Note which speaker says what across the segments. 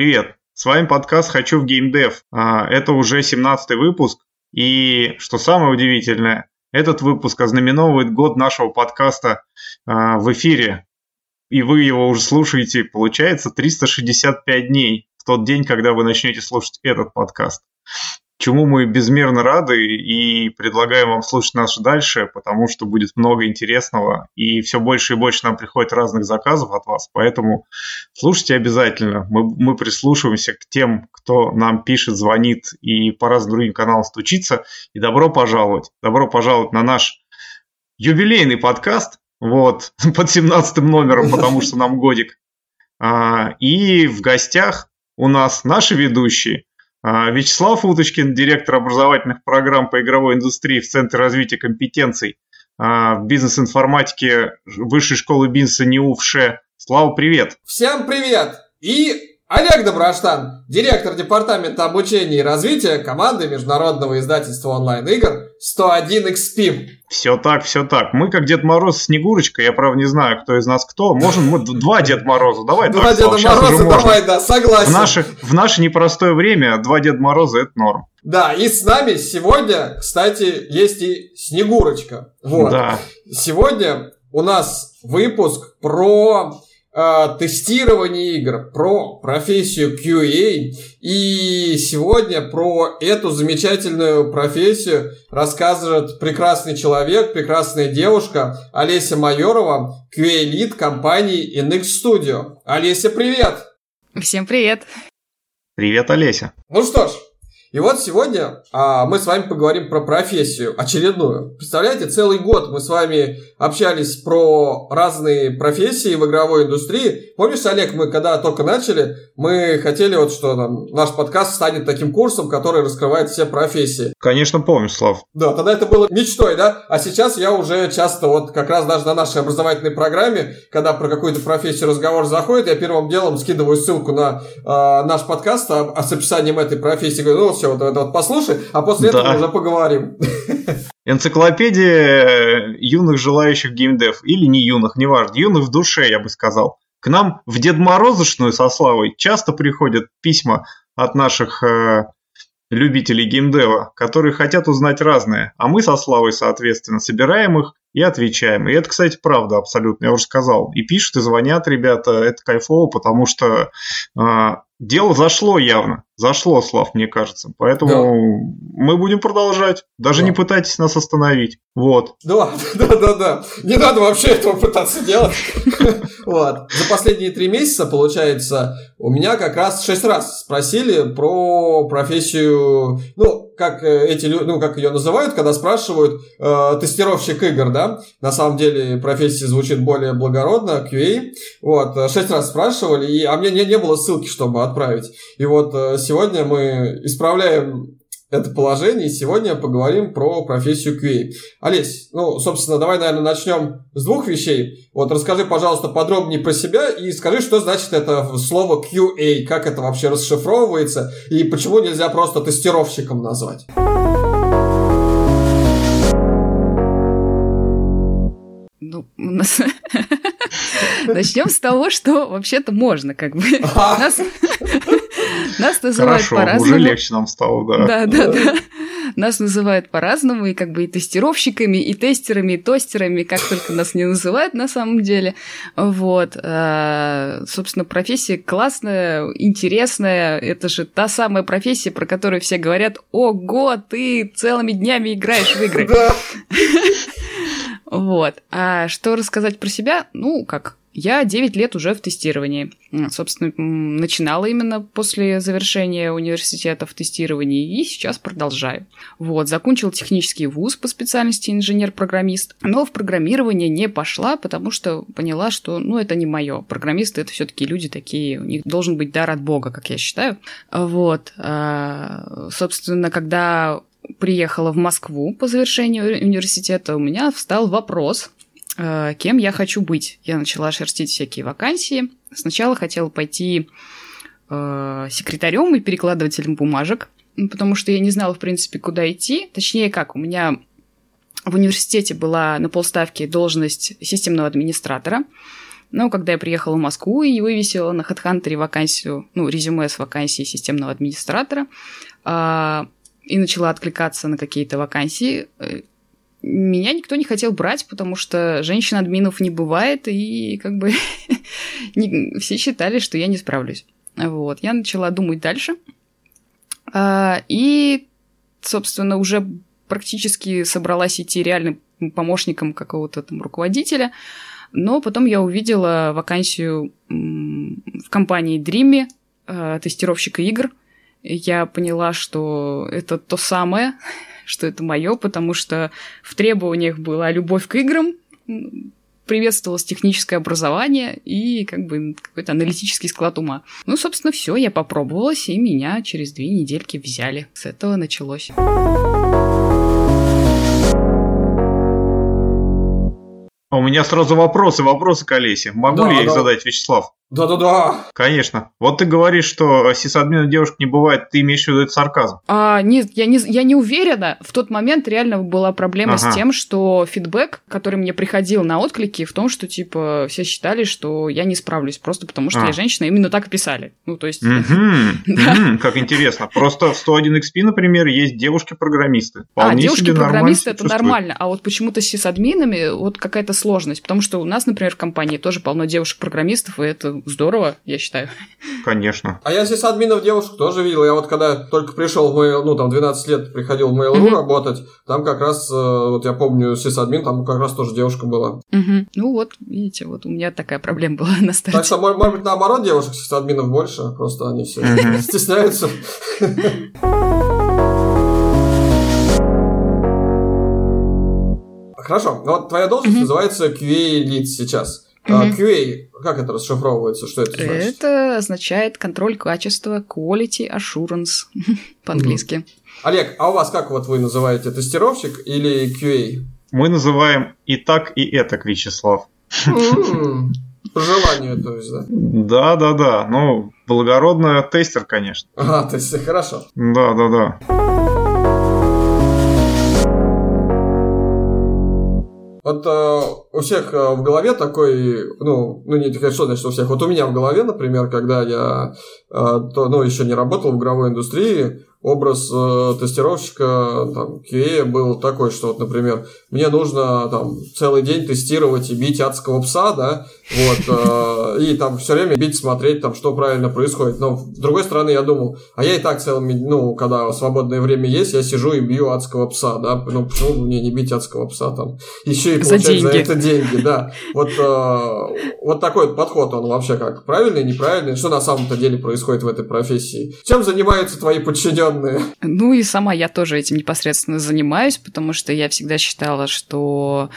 Speaker 1: Привет! С вами подкаст «Хочу в геймдев». А, это уже 17 выпуск, и что самое удивительное, этот выпуск ознаменовывает год нашего подкаста а, в эфире, и вы его уже слушаете, получается, 365 дней в тот день, когда вы начнете слушать этот подкаст чему мы безмерно рады и предлагаем вам слушать нас дальше, потому что будет много интересного, и все больше и больше нам приходит разных заказов от вас, поэтому слушайте обязательно. Мы, мы прислушиваемся к тем, кто нам пишет, звонит и по разным другим каналам стучится, и добро пожаловать. Добро пожаловать на наш юбилейный подкаст, вот, под 17 номером, потому что нам годик. А, и в гостях у нас наши ведущие – Вячеслав Уточкин, директор образовательных программ по игровой индустрии в Центре развития компетенций а, в бизнес-информатике Высшей школы бизнеса НИУ в ШЕ. Слава, привет!
Speaker 2: Всем привет! И Олег Доброштан, директор департамента обучения и развития команды международного издательства онлайн-игр 101XP.
Speaker 1: Все так, все так. Мы как Дед Мороз Снегурочка, я правда не знаю, кто из нас кто. Можем мы два Дед Мороза, давай
Speaker 2: Два Деда Мороза, давай, да, согласен.
Speaker 1: В наше, в наше непростое время два Дед Мороза это норм.
Speaker 2: Да, и с нами сегодня, кстати, есть и Снегурочка. Вот. Да. Сегодня у нас выпуск про э, тестирование игр, про профессию QA. И сегодня про эту замечательную профессию рассказывает прекрасный человек, прекрасная девушка Олеся Майорова, QA-лид компании NX Studio. Олеся, привет!
Speaker 3: Всем привет!
Speaker 1: Привет, Олеся!
Speaker 2: Ну что ж, и вот сегодня а, мы с вами поговорим про профессию очередную. Представляете, целый год мы с вами общались про разные профессии в игровой индустрии. Помнишь, Олег, мы когда только начали, мы хотели вот, что там, наш подкаст станет таким курсом, который раскрывает все профессии.
Speaker 1: Конечно, помню, Слав.
Speaker 2: Да, тогда это было мечтой, да? А сейчас я уже часто вот как раз даже на нашей образовательной программе, когда про какую-то профессию разговор заходит, я первым делом скидываю ссылку на э, наш подкаст а, а с описанием этой профессии. Говорю, ну, все, вот это вот послушай, а после да. этого уже поговорим.
Speaker 1: Энциклопедия юных желающих геймдев, или не юных, неважно, юных в душе, я бы сказал. К нам в Дед Морозошную со Славой часто приходят письма от наших э, любителей геймдева, которые хотят узнать разное, а мы со Славой, соответственно, собираем их и отвечаем. И это, кстати, правда абсолютно, я уже сказал. И пишут, и звонят ребята, это кайфово, потому что э, дело зашло явно. Зашло, Слав, мне кажется. Поэтому да. мы будем продолжать. Даже да. не пытайтесь нас остановить. Вот.
Speaker 2: Да, да, да, да. Не надо вообще этого пытаться делать. Вот. За последние три месяца, получается, у меня как раз шесть раз спросили про профессию, ну, как э, эти ну, как ее называют, когда спрашивают э, тестировщик игр, да, на самом деле профессия звучит более благородно, QA, вот, э, шесть раз спрашивали, и, а мне не, не было ссылки, чтобы отправить, и вот э, сегодня мы исправляем это положение. И сегодня поговорим про профессию QA. Олесь, ну, собственно, давай, наверное, начнем с двух вещей. Вот расскажи, пожалуйста, подробнее про себя и скажи, что значит это слово QA, как это вообще расшифровывается и почему нельзя просто тестировщиком назвать.
Speaker 3: Ну, у нас... Начнем с того, что вообще-то можно, как бы. Нас, нас называют по-разному.
Speaker 1: уже легче нам стало, да.
Speaker 3: Да, да, да. Нас называют по-разному, и как бы и тестировщиками, и тестерами, и тостерами, как только нас не называют на самом деле. Вот. А, собственно, профессия классная, интересная. Это же та самая профессия, про которую все говорят, ого, ты целыми днями играешь в игры. Вот. А что рассказать про себя? Ну, как я 9 лет уже в тестировании. Собственно, начинала именно после завершения университета в тестировании и сейчас продолжаю. Вот, закончил технический вуз по специальности инженер-программист, но в программирование не пошла, потому что поняла, что, ну, это не мое. Программисты — это все таки люди такие, у них должен быть дар от Бога, как я считаю. Вот. А, собственно, когда приехала в Москву по завершению университета, у меня встал вопрос, Э, кем я хочу быть. Я начала шерстить всякие вакансии. Сначала хотела пойти э, секретарем и перекладывателем бумажек, потому что я не знала, в принципе, куда идти. Точнее, как, у меня в университете была на полставки должность системного администратора. Но когда я приехала в Москву и вывесила на HeadHunter вакансию, ну, резюме с вакансией системного администратора, а, и начала откликаться на какие-то вакансии, э, меня никто не хотел брать, потому что женщин-админов не бывает, и как бы все считали, что я не справлюсь. Вот, я начала думать дальше. А, и, собственно, уже практически собралась идти реальным помощником какого-то там руководителя. Но потом я увидела вакансию в компании Dreamy, э, тестировщика игр. Я поняла, что это то самое, что это мое, потому что в требованиях была любовь к играм, приветствовалось техническое образование и как бы какой-то аналитический склад ума. Ну, собственно, все, я попробовалась, и меня через две недельки взяли. С этого началось.
Speaker 1: А у меня сразу вопросы, вопросы к Олесе. Могу да, ли я их задать, Вячеслав?
Speaker 2: Да-да-да.
Speaker 1: Конечно. Вот ты говоришь, что сисадмина девушек не бывает, ты имеешь в виду это сарказм?
Speaker 3: А, нет, я не, я не уверена. В тот момент реально была проблема ага. с тем, что фидбэк, который мне приходил на отклики, в том, что, типа, все считали, что я не справлюсь, просто потому что а. я женщина, именно так и писали. Ну, то есть...
Speaker 1: Как интересно. Просто в 101 XP, например, есть девушки-программисты.
Speaker 3: А, девушки-программисты это нормально, а вот почему-то с сисадминами вот какая-то сложность, потому что у нас, например, в компании тоже полно девушек-программистов, и это здорово, я считаю.
Speaker 1: Конечно.
Speaker 2: А я здесь админов девушек тоже видел. Я вот когда только пришел в Mail, ну там 12 лет приходил в Mail.ru mm-hmm. работать, там как раз, э, вот я помню, сисадмин, там как раз тоже девушка была.
Speaker 3: Mm-hmm. Ну вот, видите, вот у меня такая проблема была на старте.
Speaker 2: Так что, может, может быть, наоборот, девушек сисадминов больше, просто они все mm-hmm. стесняются. Хорошо, вот твоя должность mm-hmm. называется QA-лид сейчас. Mm-hmm. QA, как это расшифровывается? Что это значит?
Speaker 3: Это означает контроль качества, quality assurance по-английски. Mm-hmm.
Speaker 2: Олег, а у вас как вот вы называете, тестировщик или QA?
Speaker 1: Мы называем и так, и это, Вячеслав.
Speaker 2: По желанию, то есть, да?
Speaker 1: Да, да, да. Ну, благородный тестер, конечно.
Speaker 2: А, то есть, хорошо.
Speaker 1: Да, да, да.
Speaker 2: Вот э, у всех э, в голове такой, ну, ну не что значит у всех, вот у меня в голове, например, когда я э, то, ну, еще не работал в игровой индустрии, образ э, тестировщика там, QA был такой, что вот, например, мне нужно там целый день тестировать и бить адского пса, да, вот, э, и там все время бить, смотреть, там, что правильно происходит. Но с другой стороны, я думал, а я и так целыми, ну, когда свободное время есть, я сижу и бью адского пса, да, ну, почему мне не бить адского пса там? Еще и получать за, деньги. за это деньги, да. Вот, э, вот такой вот подход, он вообще как, правильный, неправильный? Что на самом-то деле происходит в этой профессии? Чем занимаются твои подчиненные?
Speaker 3: Ну и сама я тоже этим непосредственно занимаюсь, потому что я всегда считала, что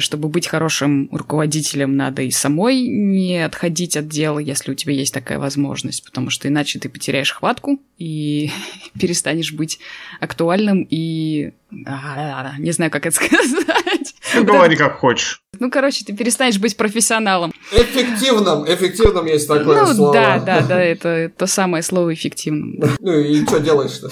Speaker 3: чтобы быть хорошим руководителем, надо и самой не отходить от дела, если у тебя есть такая возможность, потому что иначе ты потеряешь хватку и перестанешь быть актуальным и... Не знаю, как это сказать.
Speaker 1: Ну, говори как хочешь.
Speaker 3: Ну, короче, ты перестанешь быть профессионалом.
Speaker 2: Эффективным, эффективным есть такое
Speaker 3: ну,
Speaker 2: слово.
Speaker 3: Да, да, да, это то самое слово эффективным.
Speaker 2: Ну и что делаешь-то?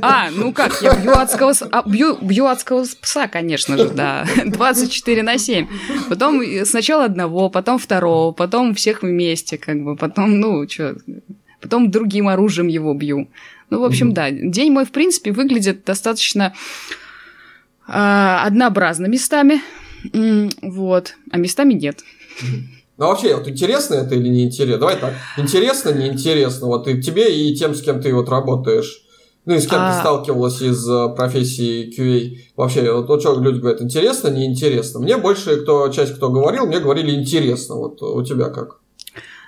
Speaker 3: А, ну как, я бью адского, а, бью, бью адского пса, конечно же, да. 24 на 7. Потом сначала одного, потом второго, потом всех вместе, как бы, потом, ну, что, потом другим оружием его бью. Ну, в общем, да. День мой, в принципе, выглядит достаточно э, однообразно местами. Вот. А местами нет.
Speaker 2: Ну, вообще, вот интересно это или не интересно? Давай так. Интересно, не интересно. Вот и тебе, и тем, с кем ты вот работаешь. Ну, и с кем а... ты сталкивалась из э, профессии QA. Вообще, вот, вот что люди говорят, интересно, не интересно. Мне больше, кто, часть кто говорил, мне говорили интересно. Вот у тебя как?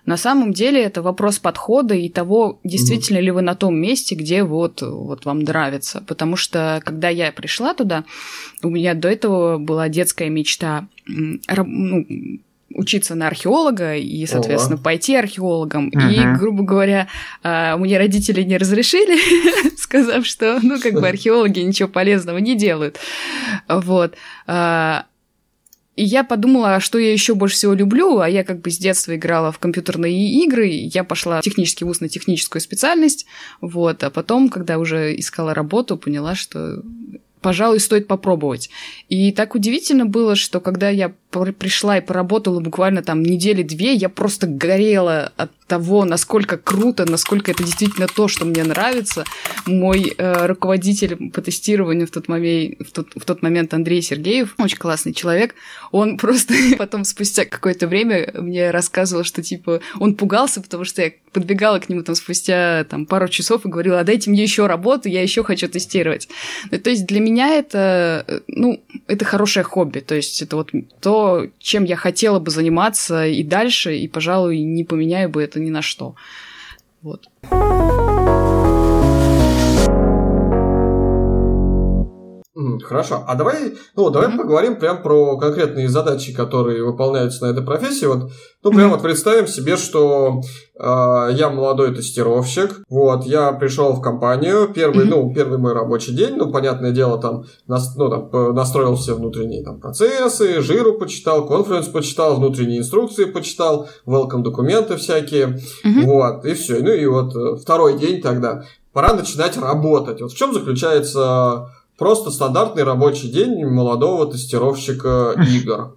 Speaker 3: На самом деле это вопрос подхода и того, действительно mm-hmm. ли вы на том месте, где вот, вот вам нравится. Потому что, когда я пришла туда, у меня до этого была детская мечта ну, учиться на археолога и, соответственно, О. пойти археологом. Угу. И, грубо говоря, а, мне родители не разрешили, сказав, что, ну, как бы археологи ничего полезного не делают. Вот. И я подумала, что я еще больше всего люблю, а я как бы с детства играла в компьютерные игры, я пошла в технический вуз на техническую специальность, вот, а потом, когда уже искала работу, поняла, что пожалуй, стоит попробовать. И так удивительно было, что когда я пришла и поработала буквально там недели-две, я просто горела от того, насколько круто, насколько это действительно то, что мне нравится. Мой э, руководитель по тестированию в тот, момент, в, тот, в тот момент Андрей Сергеев, очень классный человек, он просто потом спустя какое-то время мне рассказывал, что типа он пугался, потому что я подбегала к нему там спустя там, пару часов и говорила, а дайте мне еще работу, я еще хочу тестировать. Ну, то есть для меня это, э, ну, это хорошее хобби, то есть это вот то, чем я хотела бы заниматься и дальше, и, пожалуй, не поменяю бы это ни на что. Вот.
Speaker 2: Хорошо. А давай, ну, давай mm-hmm. поговорим прям про конкретные задачи, которые выполняются на этой профессии. Вот, ну, прям mm-hmm. вот представим себе, что э, я молодой тестировщик. Вот, я пришел в компанию. Первый, mm-hmm. ну, первый мой рабочий день. Ну, понятное дело, там, нас, ну, там настроил все внутренние там, процессы, жиру почитал, конференц почитал, внутренние инструкции почитал, welcome документы всякие. Mm-hmm. Вот, и все. Ну, и вот э, второй день тогда. Пора начинать работать. Вот в чем заключается Просто стандартный рабочий день молодого тестировщика игр.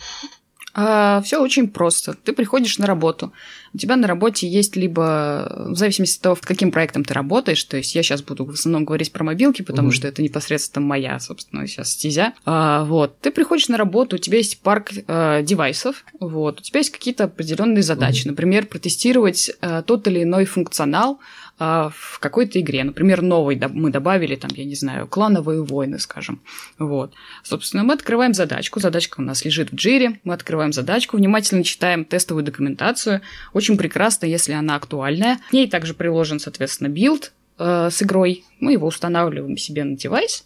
Speaker 3: А, все очень просто. Ты приходишь на работу. У тебя на работе есть либо, в зависимости от того, каким проектом ты работаешь, то есть я сейчас буду в основном говорить про мобилки, потому угу. что это непосредственно моя, собственно, сейчас стезя. А, вот. Ты приходишь на работу, у тебя есть парк а, девайсов, вот. У тебя есть какие-то определенные задачи. Угу. Например, протестировать а, тот или иной функционал, а, в какой-то игре. Например, новый мы добавили, там, я не знаю, клановые войны, скажем. Вот. Собственно, мы открываем задачку. Задачка у нас лежит в джире. Мы открываем задачку, внимательно читаем тестовую документацию. Очень прекрасно, если она актуальная. К ней также приложен, соответственно, билд э, с игрой. Мы его устанавливаем себе на девайс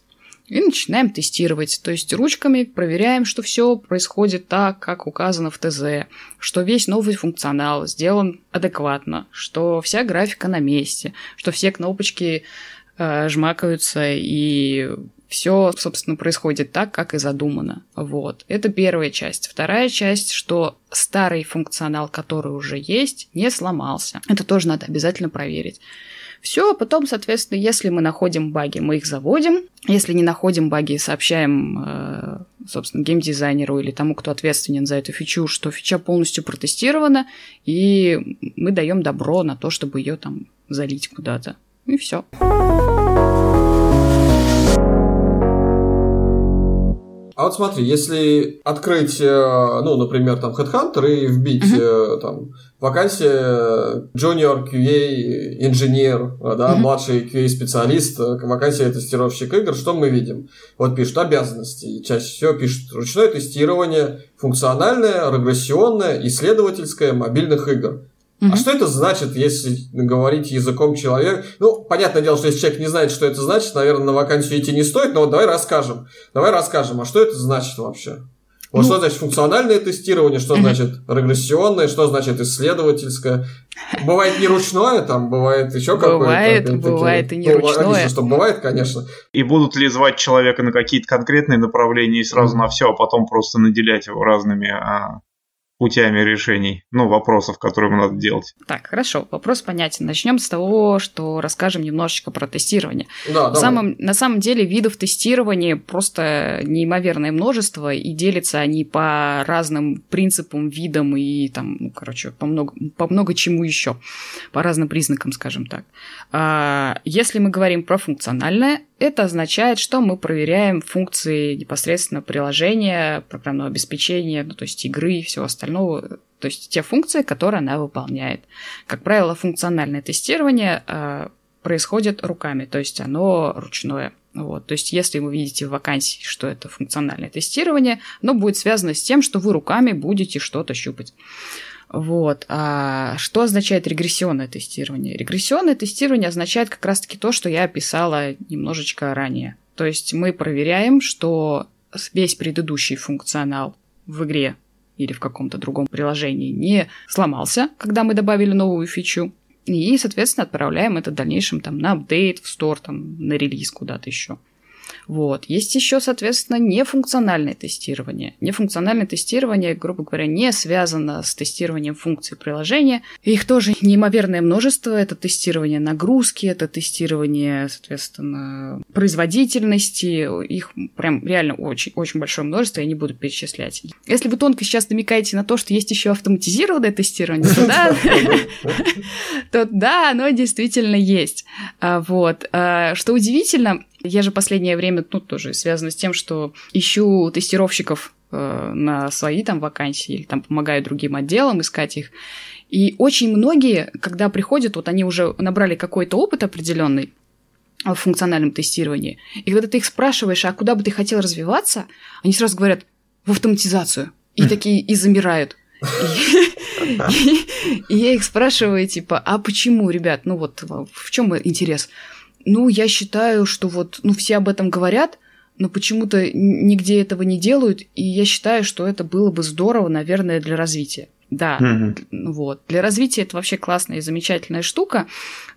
Speaker 3: и начинаем тестировать. То есть ручками проверяем, что все происходит так, как указано в ТЗ, что весь новый функционал сделан адекватно, что вся графика на месте, что все кнопочки э, жмакаются и все, собственно, происходит так, как и задумано. Вот. Это первая часть. Вторая часть, что старый функционал, который уже есть, не сломался. Это тоже надо обязательно проверить. Все, а потом, соответственно, если мы находим баги, мы их заводим. Если не находим баги, сообщаем, э, собственно, геймдизайнеру или тому, кто ответственен за эту фичу, что фича полностью протестирована, и мы даем добро на то, чтобы ее там залить куда-то. И все.
Speaker 2: А вот смотри, если открыть, э, ну, например, там Headhunter и вбить uh-huh. там вакансия Junior QA инженер, да, uh-huh. младший QA специалист, э, вакансия тестировщик игр, что мы видим? Вот пишут обязанности, и чаще всего пишут ручное тестирование, функциональное, регрессионное, исследовательское мобильных игр. А что это значит, если говорить языком человека? Ну, понятное дело, что если человек не знает, что это значит, наверное, на вакансию идти не стоит, но вот давай расскажем. Давай расскажем, а что это значит вообще? Вот ну, что значит функциональное тестирование, что значит регрессионное, что значит исследовательское. Бывает не ручное, там бывает еще какое-то.
Speaker 3: Бывает, бывает и не ну, ручное.
Speaker 2: что бывает, конечно.
Speaker 1: И будут ли звать человека на какие-то конкретные направления и сразу на все, а потом просто наделять его разными а, путями решений, ну, вопросов, которые надо делать.
Speaker 3: Так, хорошо, вопрос понятен. Начнем с того, что расскажем немножечко про тестирование. Да, на, самом, на самом деле видов тестирования просто неимоверное множество, и делятся они по разным принципам, видам и там, ну, короче, по много, по много чему еще, по разным признакам, скажем так. А, если мы говорим про функциональное, это означает, что мы проверяем функции непосредственно приложения, программного обеспечения, ну, то есть игры и всего остального, то есть те функции, которые она выполняет. Как правило, функциональное тестирование э, происходит руками, то есть оно ручное. Вот. То есть, если вы видите в вакансии, что это функциональное тестирование, оно будет связано с тем, что вы руками будете что-то щупать. Вот. А что означает регрессионное тестирование? Регрессионное тестирование означает как раз-таки то, что я описала немножечко ранее. То есть мы проверяем, что весь предыдущий функционал в игре или в каком-то другом приложении не сломался, когда мы добавили новую фичу. И, соответственно, отправляем это в дальнейшем там, на апдейт, в стор, там, на релиз куда-то еще. Вот. Есть еще, соответственно, нефункциональное тестирование. Нефункциональное тестирование, грубо говоря, не связано с тестированием функций приложения. Их тоже неимоверное множество. Это тестирование нагрузки, это тестирование, соответственно, производительности. Их прям реально очень, очень большое множество, я не буду перечислять. Если вы тонко сейчас намекаете на то, что есть еще автоматизированное тестирование, то да, то да, оно действительно есть. А, вот. А, что удивительно, я же последнее время, ну, тоже связано с тем, что ищу тестировщиков э, на свои там вакансии или там помогаю другим отделам искать их. И очень многие, когда приходят, вот они уже набрали какой-то опыт определенный, в функциональном тестировании. И когда ты их спрашиваешь, а куда бы ты хотел развиваться, они сразу говорят в автоматизацию. И такие и замирают. И я их спрашиваю, типа, а почему, ребят, ну вот в чем интерес? Ну, я считаю, что вот, ну, все об этом говорят, но почему-то нигде этого не делают, и я считаю, что это было бы здорово, наверное, для развития. Да, угу. вот. Для развития это вообще классная и замечательная штука,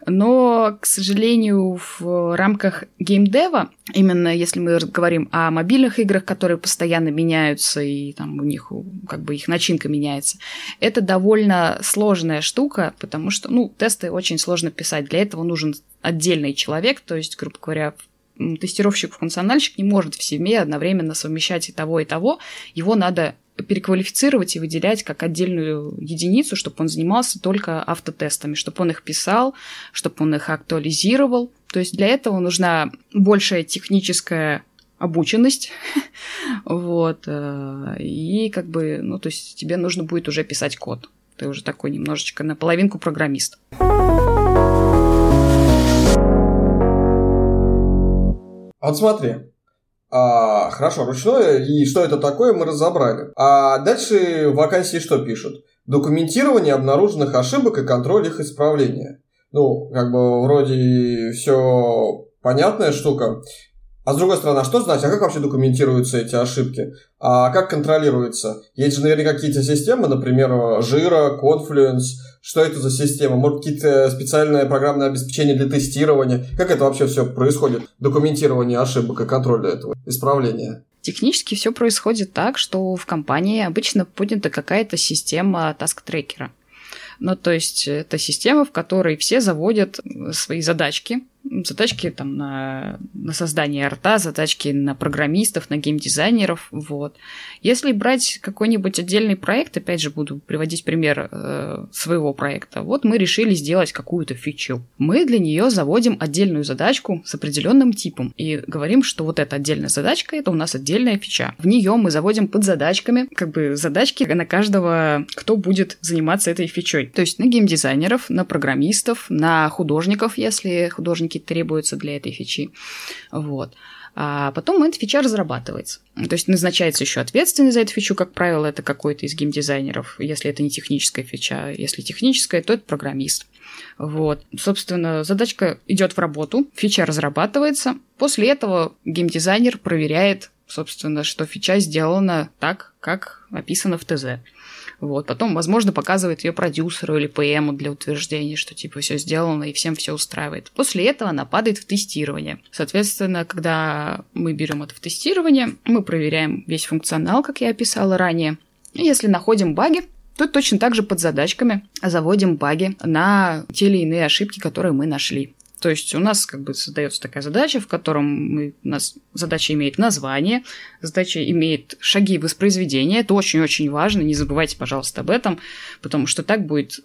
Speaker 3: но, к сожалению, в рамках геймдева, именно если мы говорим о мобильных играх, которые постоянно меняются, и там у них как бы их начинка меняется, это довольно сложная штука, потому что, ну, тесты очень сложно писать. Для этого нужен отдельный человек, то есть, грубо говоря, тестировщик-функциональщик не может в себе одновременно совмещать и того, и того. Его надо переквалифицировать и выделять как отдельную единицу, чтобы он занимался только автотестами, чтобы он их писал, чтобы он их актуализировал. То есть для этого нужна большая техническая обученность, вот, э, и как бы, ну, то есть тебе нужно будет уже писать код. Ты уже такой немножечко наполовинку программист.
Speaker 2: Вот смотри, а, хорошо, ручное, и что это такое, мы разобрали. А дальше вакансии что пишут? Документирование обнаруженных ошибок и контроль их исправления. Ну, как бы вроде все понятная штука. А с другой стороны, а что значит, а как вообще документируются эти ошибки? А как контролируется? Есть же наверняка какие-то системы, например, Жира, Confluence. Что это за система? Может, какие-то специальное программное обеспечение для тестирования? Как это вообще все происходит? Документирование ошибок и контроль этого, исправления?
Speaker 3: Технически все происходит так, что в компании обычно поднята какая-то система таск-трекера. Ну, то есть это система, в которой все заводят свои задачки, задачки там на, на создание арта, задачки на программистов, на геймдизайнеров, вот. Если брать какой-нибудь отдельный проект, опять же буду приводить пример э, своего проекта, вот мы решили сделать какую-то фичу. Мы для нее заводим отдельную задачку с определенным типом и говорим, что вот эта отдельная задачка, это у нас отдельная фича. В нее мы заводим под задачками, как бы задачки на каждого, кто будет заниматься этой фичой. То есть на геймдизайнеров, на программистов, на художников, если художники какие-то требуются для этой фичи. Вот. А потом эта фича разрабатывается. То есть назначается еще ответственный за эту фичу, как правило, это какой-то из геймдизайнеров, если это не техническая фича. Если техническая, то это программист. Вот. Собственно, задачка идет в работу, фича разрабатывается. После этого геймдизайнер проверяет, собственно, что фича сделана так, как описано в ТЗ. Вот. Потом, возможно, показывает ее продюсеру или ПМу для утверждения, что типа все сделано и всем все устраивает. После этого она падает в тестирование. Соответственно, когда мы берем это в тестирование, мы проверяем весь функционал, как я описала ранее. И если находим баги, то точно так же под задачками заводим баги на те или иные ошибки, которые мы нашли. То есть у нас как бы создается такая задача, в котором мы, у нас задача имеет название, задача имеет шаги воспроизведения. Это очень-очень важно, не забывайте, пожалуйста, об этом, потому что так будет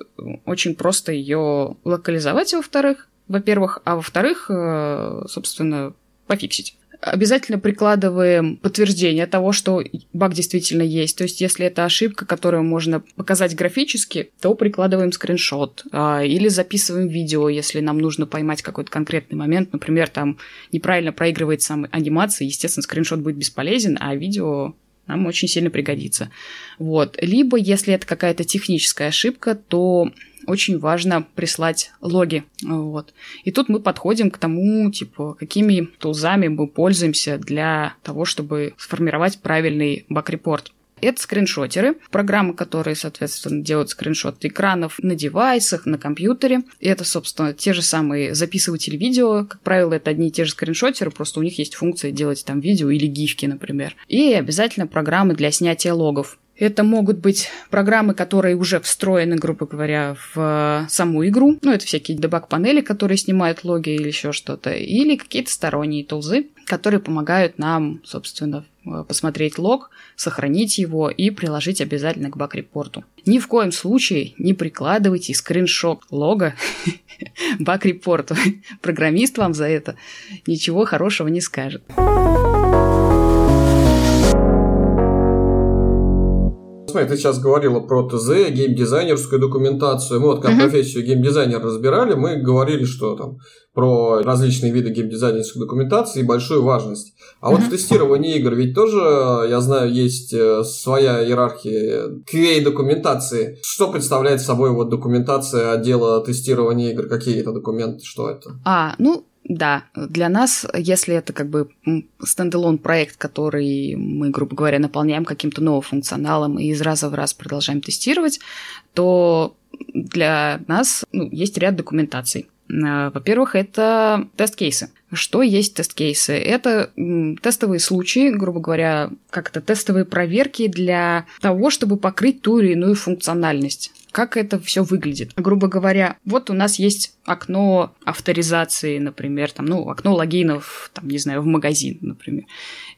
Speaker 3: очень просто ее локализовать, во-вторых, во-первых, а во-вторых, э, собственно, пофиксить обязательно прикладываем подтверждение того, что баг действительно есть. То есть, если это ошибка, которую можно показать графически, то прикладываем скриншот а, или записываем видео, если нам нужно поймать какой-то конкретный момент. Например, там неправильно проигрывается анимация, естественно, скриншот будет бесполезен, а видео нам очень сильно пригодится. Вот. Либо, если это какая-то техническая ошибка, то очень важно прислать логи. Вот. И тут мы подходим к тому, типа, какими тулзами мы пользуемся для того, чтобы сформировать правильный баг-репорт. Это скриншотеры, программы, которые, соответственно, делают скриншот экранов на девайсах, на компьютере. И это, собственно, те же самые записыватели видео. Как правило, это одни и те же скриншотеры, просто у них есть функция делать там видео или гифки, например. И обязательно программы для снятия логов. Это могут быть программы, которые уже встроены, грубо говоря, в саму игру. Ну, это всякие дебаг-панели, которые снимают логи или еще что-то. Или какие-то сторонние тулзы, которые помогают нам, собственно, посмотреть лог, сохранить его и приложить обязательно к баг-репорту. Ни в коем случае не прикладывайте скриншот лога баг-репорту. Программист вам за это ничего хорошего не скажет.
Speaker 2: Смотри, ты сейчас говорила про ТЗ, геймдизайнерскую документацию. Мы вот как uh-huh. профессию геймдизайнер разбирали, мы говорили, что там про различные виды геймдизайнерской документации и большую важность. А uh-huh. вот в тестировании игр ведь тоже, я знаю, есть э, своя иерархия QA-документации. Что представляет собой вот документация отдела тестирования игр? Какие это документы? Что это?
Speaker 3: А, ну, да, для нас, если это как бы стендалон проект, который мы, грубо говоря, наполняем каким-то новым функционалом и из раза в раз продолжаем тестировать, то для нас ну, есть ряд документаций. Э, во-первых, это тест-кейсы. Что есть тест-кейсы? Это тестовые случаи, грубо говоря, как это тестовые проверки для того, чтобы покрыть ту или иную функциональность как это все выглядит. Грубо говоря, вот у нас есть окно авторизации, например, там, ну, окно логинов, там, не знаю, в магазин, например.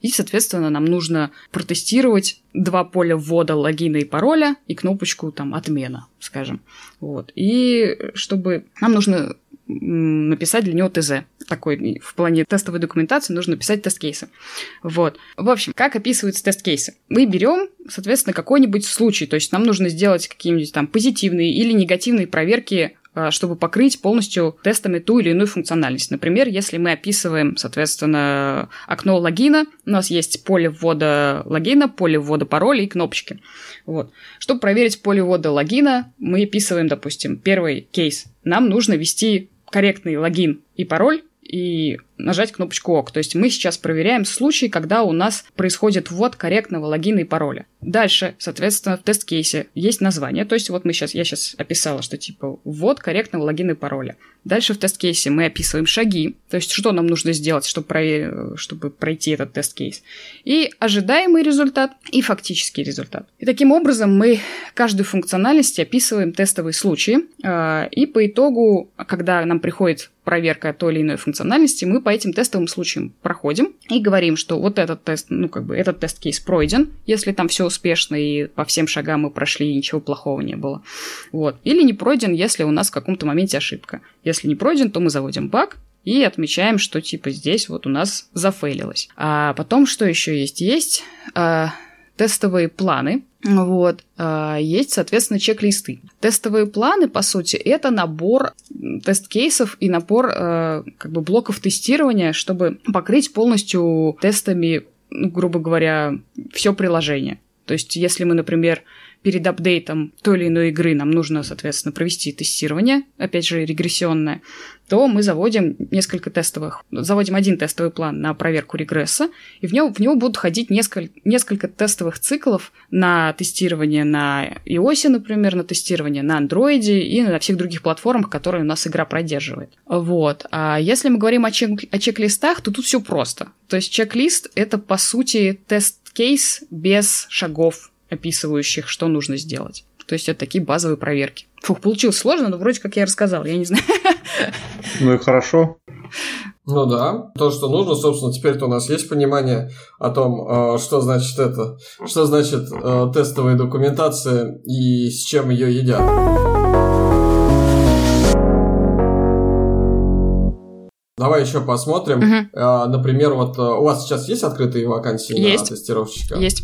Speaker 3: И, соответственно, нам нужно протестировать два поля ввода логина и пароля и кнопочку там отмена, скажем. Вот. И чтобы нам нужно написать для него ТЗ. Такой в плане тестовой документации нужно написать тест-кейсы. Вот. В общем, как описываются тест-кейсы? Мы берем, соответственно, какой-нибудь случай, то есть нам нужно сделать какие-нибудь там позитивные или негативные проверки чтобы покрыть полностью тестами ту или иную функциональность. Например, если мы описываем, соответственно, окно логина, у нас есть поле ввода логина, поле ввода пароля и кнопочки. Вот. Чтобы проверить поле ввода логина, мы описываем, допустим, первый кейс. Нам нужно ввести корректный логин и пароль и нажать кнопочку ОК. То есть мы сейчас проверяем случай, когда у нас происходит ввод корректного логина и пароля. Дальше, соответственно, в тест-кейсе есть название. То есть вот мы сейчас, я сейчас описала, что типа ввод корректного логина и пароля. Дальше в тест-кейсе мы описываем шаги, то есть что нам нужно сделать, чтобы, проверить, чтобы пройти этот тест-кейс. И ожидаемый результат, и фактический результат. И таким образом мы каждую функциональность описываем тестовые случаи, а, и по итогу, когда нам приходит проверка той или иной функциональности, мы этим тестовым случаям проходим и говорим, что вот этот тест, ну, как бы этот тест-кейс пройден, если там все успешно и по всем шагам мы прошли, и ничего плохого не было. Вот. Или не пройден, если у нас в каком-то моменте ошибка. Если не пройден, то мы заводим баг, и отмечаем, что типа здесь вот у нас зафейлилось. А потом что еще есть? Есть а, тестовые планы, вот. А, есть, соответственно, чек-листы. Тестовые планы, по сути, это набор тест-кейсов и набор а, как бы блоков тестирования, чтобы покрыть полностью тестами, ну, грубо говоря, все приложение. То есть, если мы, например, перед апдейтом той или иной игры нам нужно, соответственно, провести тестирование, опять же, регрессионное, то мы заводим несколько тестовых, заводим один тестовый план на проверку регресса, и в него, в него будут ходить несколько, несколько тестовых циклов на тестирование на iOS, например, на тестирование на Android и на всех других платформах, которые у нас игра продерживает. Вот. А если мы говорим о, чек, о чек-листах, то тут все просто. То есть чек-лист — это, по сути, тест-кейс без шагов, описывающих, что нужно сделать. То есть это такие базовые проверки. Фух, получилось сложно, но вроде как я рассказал, я не знаю.
Speaker 1: Ну и хорошо.
Speaker 2: Ну да, то, что нужно, собственно, теперь-то у нас есть понимание о том, э, что значит это, что значит э, тестовая документация и с чем ее едят. Давай еще посмотрим. Угу. Например, вот у вас сейчас есть открытые вакансии есть. на тестировщика?
Speaker 3: Есть.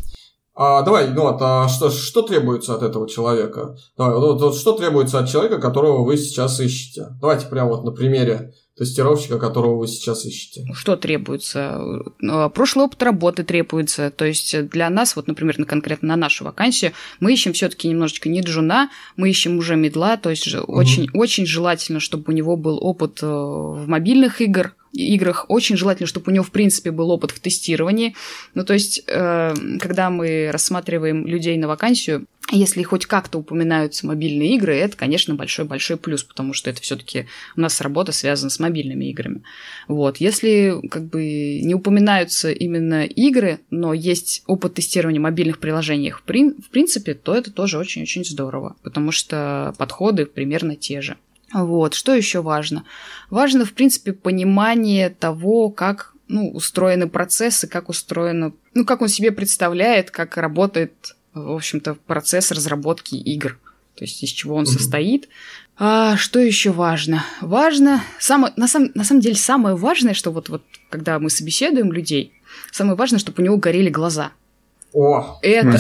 Speaker 2: А, давай, ну вот, а что, что требуется от этого человека? Давай, вот, вот, что требуется от человека, которого вы сейчас ищете? Давайте прямо вот на примере тестировщика, которого вы сейчас ищете.
Speaker 3: Что требуется? Э, прошлый опыт работы требуется. То есть для нас, вот, например, конкретно на нашу вакансию, мы ищем все-таки немножечко не джуна, мы ищем уже медла, то есть угу. очень, очень желательно, чтобы у него был опыт э, в мобильных игр, играх. Очень желательно, чтобы у него, в принципе, был опыт в тестировании. Ну, то есть, э, когда мы рассматриваем людей на вакансию, если хоть как-то упоминаются мобильные игры, это, конечно, большой-большой плюс, потому что это все-таки у нас работа связана с мобильными играми. Вот. Если как бы не упоминаются именно игры, но есть опыт тестирования мобильных приложений в, прин- в принципе, то это тоже очень-очень здорово, потому что подходы примерно те же. Вот. Что еще важно? Важно, в принципе, понимание того, как ну, устроены процессы, как устроено, ну, как он себе представляет, как работает в общем-то, процесс разработки игр. То есть из чего он mm-hmm. состоит. А, что еще важно? Важно, самое, на, сам, на самом деле самое важное, что вот, вот когда мы собеседуем людей, самое важное, чтобы у него горели глаза.
Speaker 2: О, это...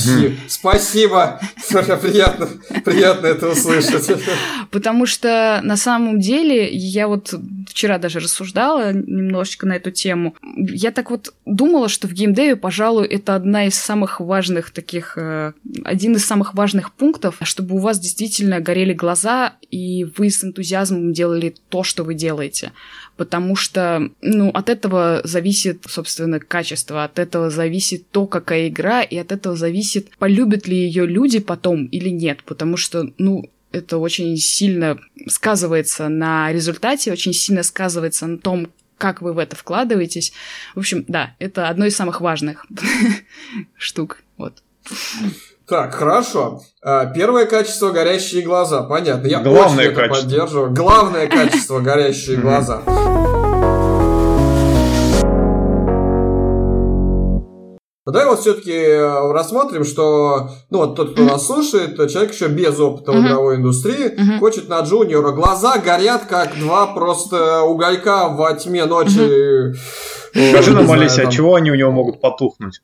Speaker 2: Спасибо. Спасибо. Приятно, приятно это услышать.
Speaker 3: Потому что на самом деле я вот вчера даже рассуждала немножечко на эту тему. Я так вот думала, что в геймдеве, пожалуй, это одна из самых важных таких, э, один из самых важных пунктов, чтобы у вас действительно горели глаза, и вы с энтузиазмом делали то, что вы делаете потому что, ну, от этого зависит, собственно, качество, от этого зависит то, какая игра, и от этого зависит, полюбят ли ее люди потом или нет, потому что, ну, это очень сильно сказывается на результате, очень сильно сказывается на том, как вы в это вкладываетесь. В общем, да, это одно из самых важных штук. Вот.
Speaker 2: Так, хорошо. А, первое качество – горящие глаза. Понятно. Я Главное очень это поддерживаю. Главное качество – горящие глаза. Давай вот все-таки э, рассмотрим, что ну вот тот, кто нас слушает, человек еще без опыта в игровой индустрии, хочет на джуниора. Глаза горят, как два просто уголька во тьме ночи.
Speaker 1: Скажи нам, Алися, а чего они у него могут потухнуть?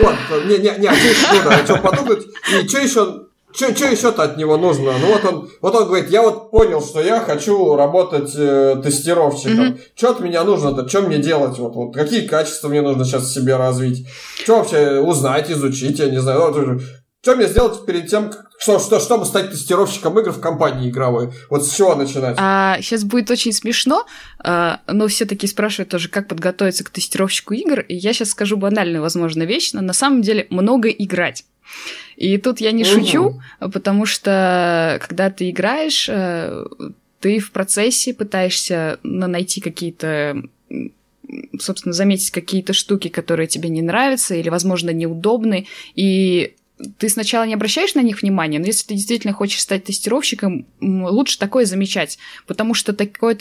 Speaker 2: Вот, не, не, не, а что еще, да, а что подумать, и что еще, что, что еще-то от него нужно? Ну вот он, вот он говорит, я вот понял, что я хочу работать э, тестировщиком. Mm-hmm. Что от меня нужно-то? Что мне делать? Вот, вот какие качества мне нужно сейчас в себе развить? Что вообще узнать, изучить, я не знаю. Вот, что мне сделать перед тем, что, что, чтобы стать тестировщиком игр в компании игровой? Вот с чего начинать?
Speaker 3: А, сейчас будет очень смешно, а, но все таки спрашивают тоже, как подготовиться к тестировщику игр. И я сейчас скажу банальную, возможно, вещь, но на самом деле много играть. И тут я не угу. шучу, потому что когда ты играешь, э, ты в процессе пытаешься найти какие-то собственно, заметить какие-то штуки, которые тебе не нравятся или, возможно, неудобны, и ты сначала не обращаешь на них внимания, но если ты действительно хочешь стать тестировщиком, лучше такое замечать, потому что такое,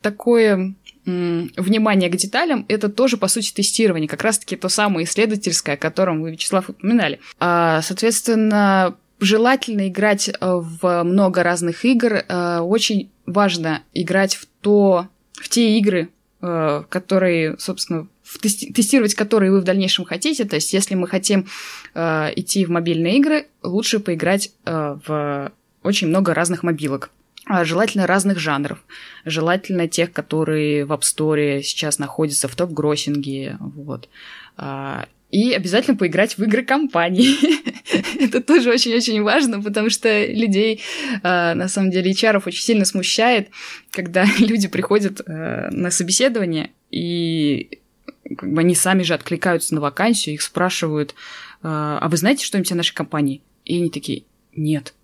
Speaker 3: такое внимание к деталям, это тоже, по сути, тестирование, как раз-таки то самое исследовательское, о котором вы, Вячеслав, упоминали. А, соответственно, желательно играть э, в много разных игр. Э, очень важно играть в то, в те игры, э, которые, собственно, тести- тестировать которые вы в дальнейшем хотите. То есть, если мы хотим э, идти в мобильные игры, лучше поиграть э, в очень много разных мобилок. А, желательно разных жанров. Желательно тех, которые в App Store сейчас находятся в топ-гроссинге. Вот. А, и обязательно поиграть в игры компании. Это тоже очень-очень важно, потому что людей, а, на самом деле, HR очень сильно смущает, когда люди приходят на собеседование и как бы они сами же откликаются на вакансию, их спрашивают, а вы знаете что-нибудь о нашей компании? И они такие, нет.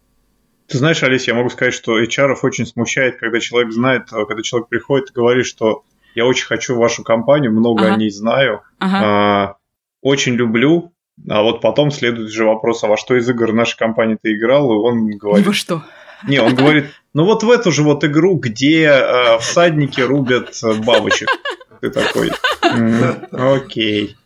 Speaker 1: Ты знаешь, Олесь, я могу сказать, что HR очень смущает, когда человек знает, а, когда человек приходит и говорит, что я очень хочу вашу компанию, много ага. о ней знаю, ага. а, очень люблю, а вот потом следует же вопрос, а во что из игр нашей компании ты играл, и он говорит...
Speaker 3: Во что?
Speaker 1: Не, он говорит, ну вот в эту же вот игру, где э, всадники рубят бабочек. Ты такой, окей.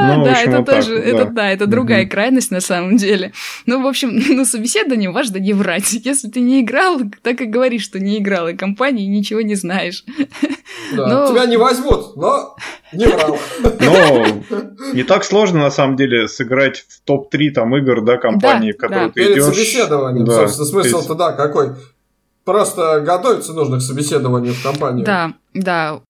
Speaker 3: Ну, да, это тоже, так, это да, это другая крайность на самом деле. Ну, в общем, на собеседовании важно не врать. Если ты не играл, так и говори, что не играл, и компании ничего не знаешь.
Speaker 2: Да, но... Тебя не возьмут, но не врал.
Speaker 1: Но не так сложно, на самом деле, сыграть в топ-3 там игр, да, компании, да, в которые да. ты
Speaker 2: Перед идешь. собеседованием, да, собственно, смысл-то, да, какой? Просто готовиться нужно к собеседованию в компанию.
Speaker 3: Да, да.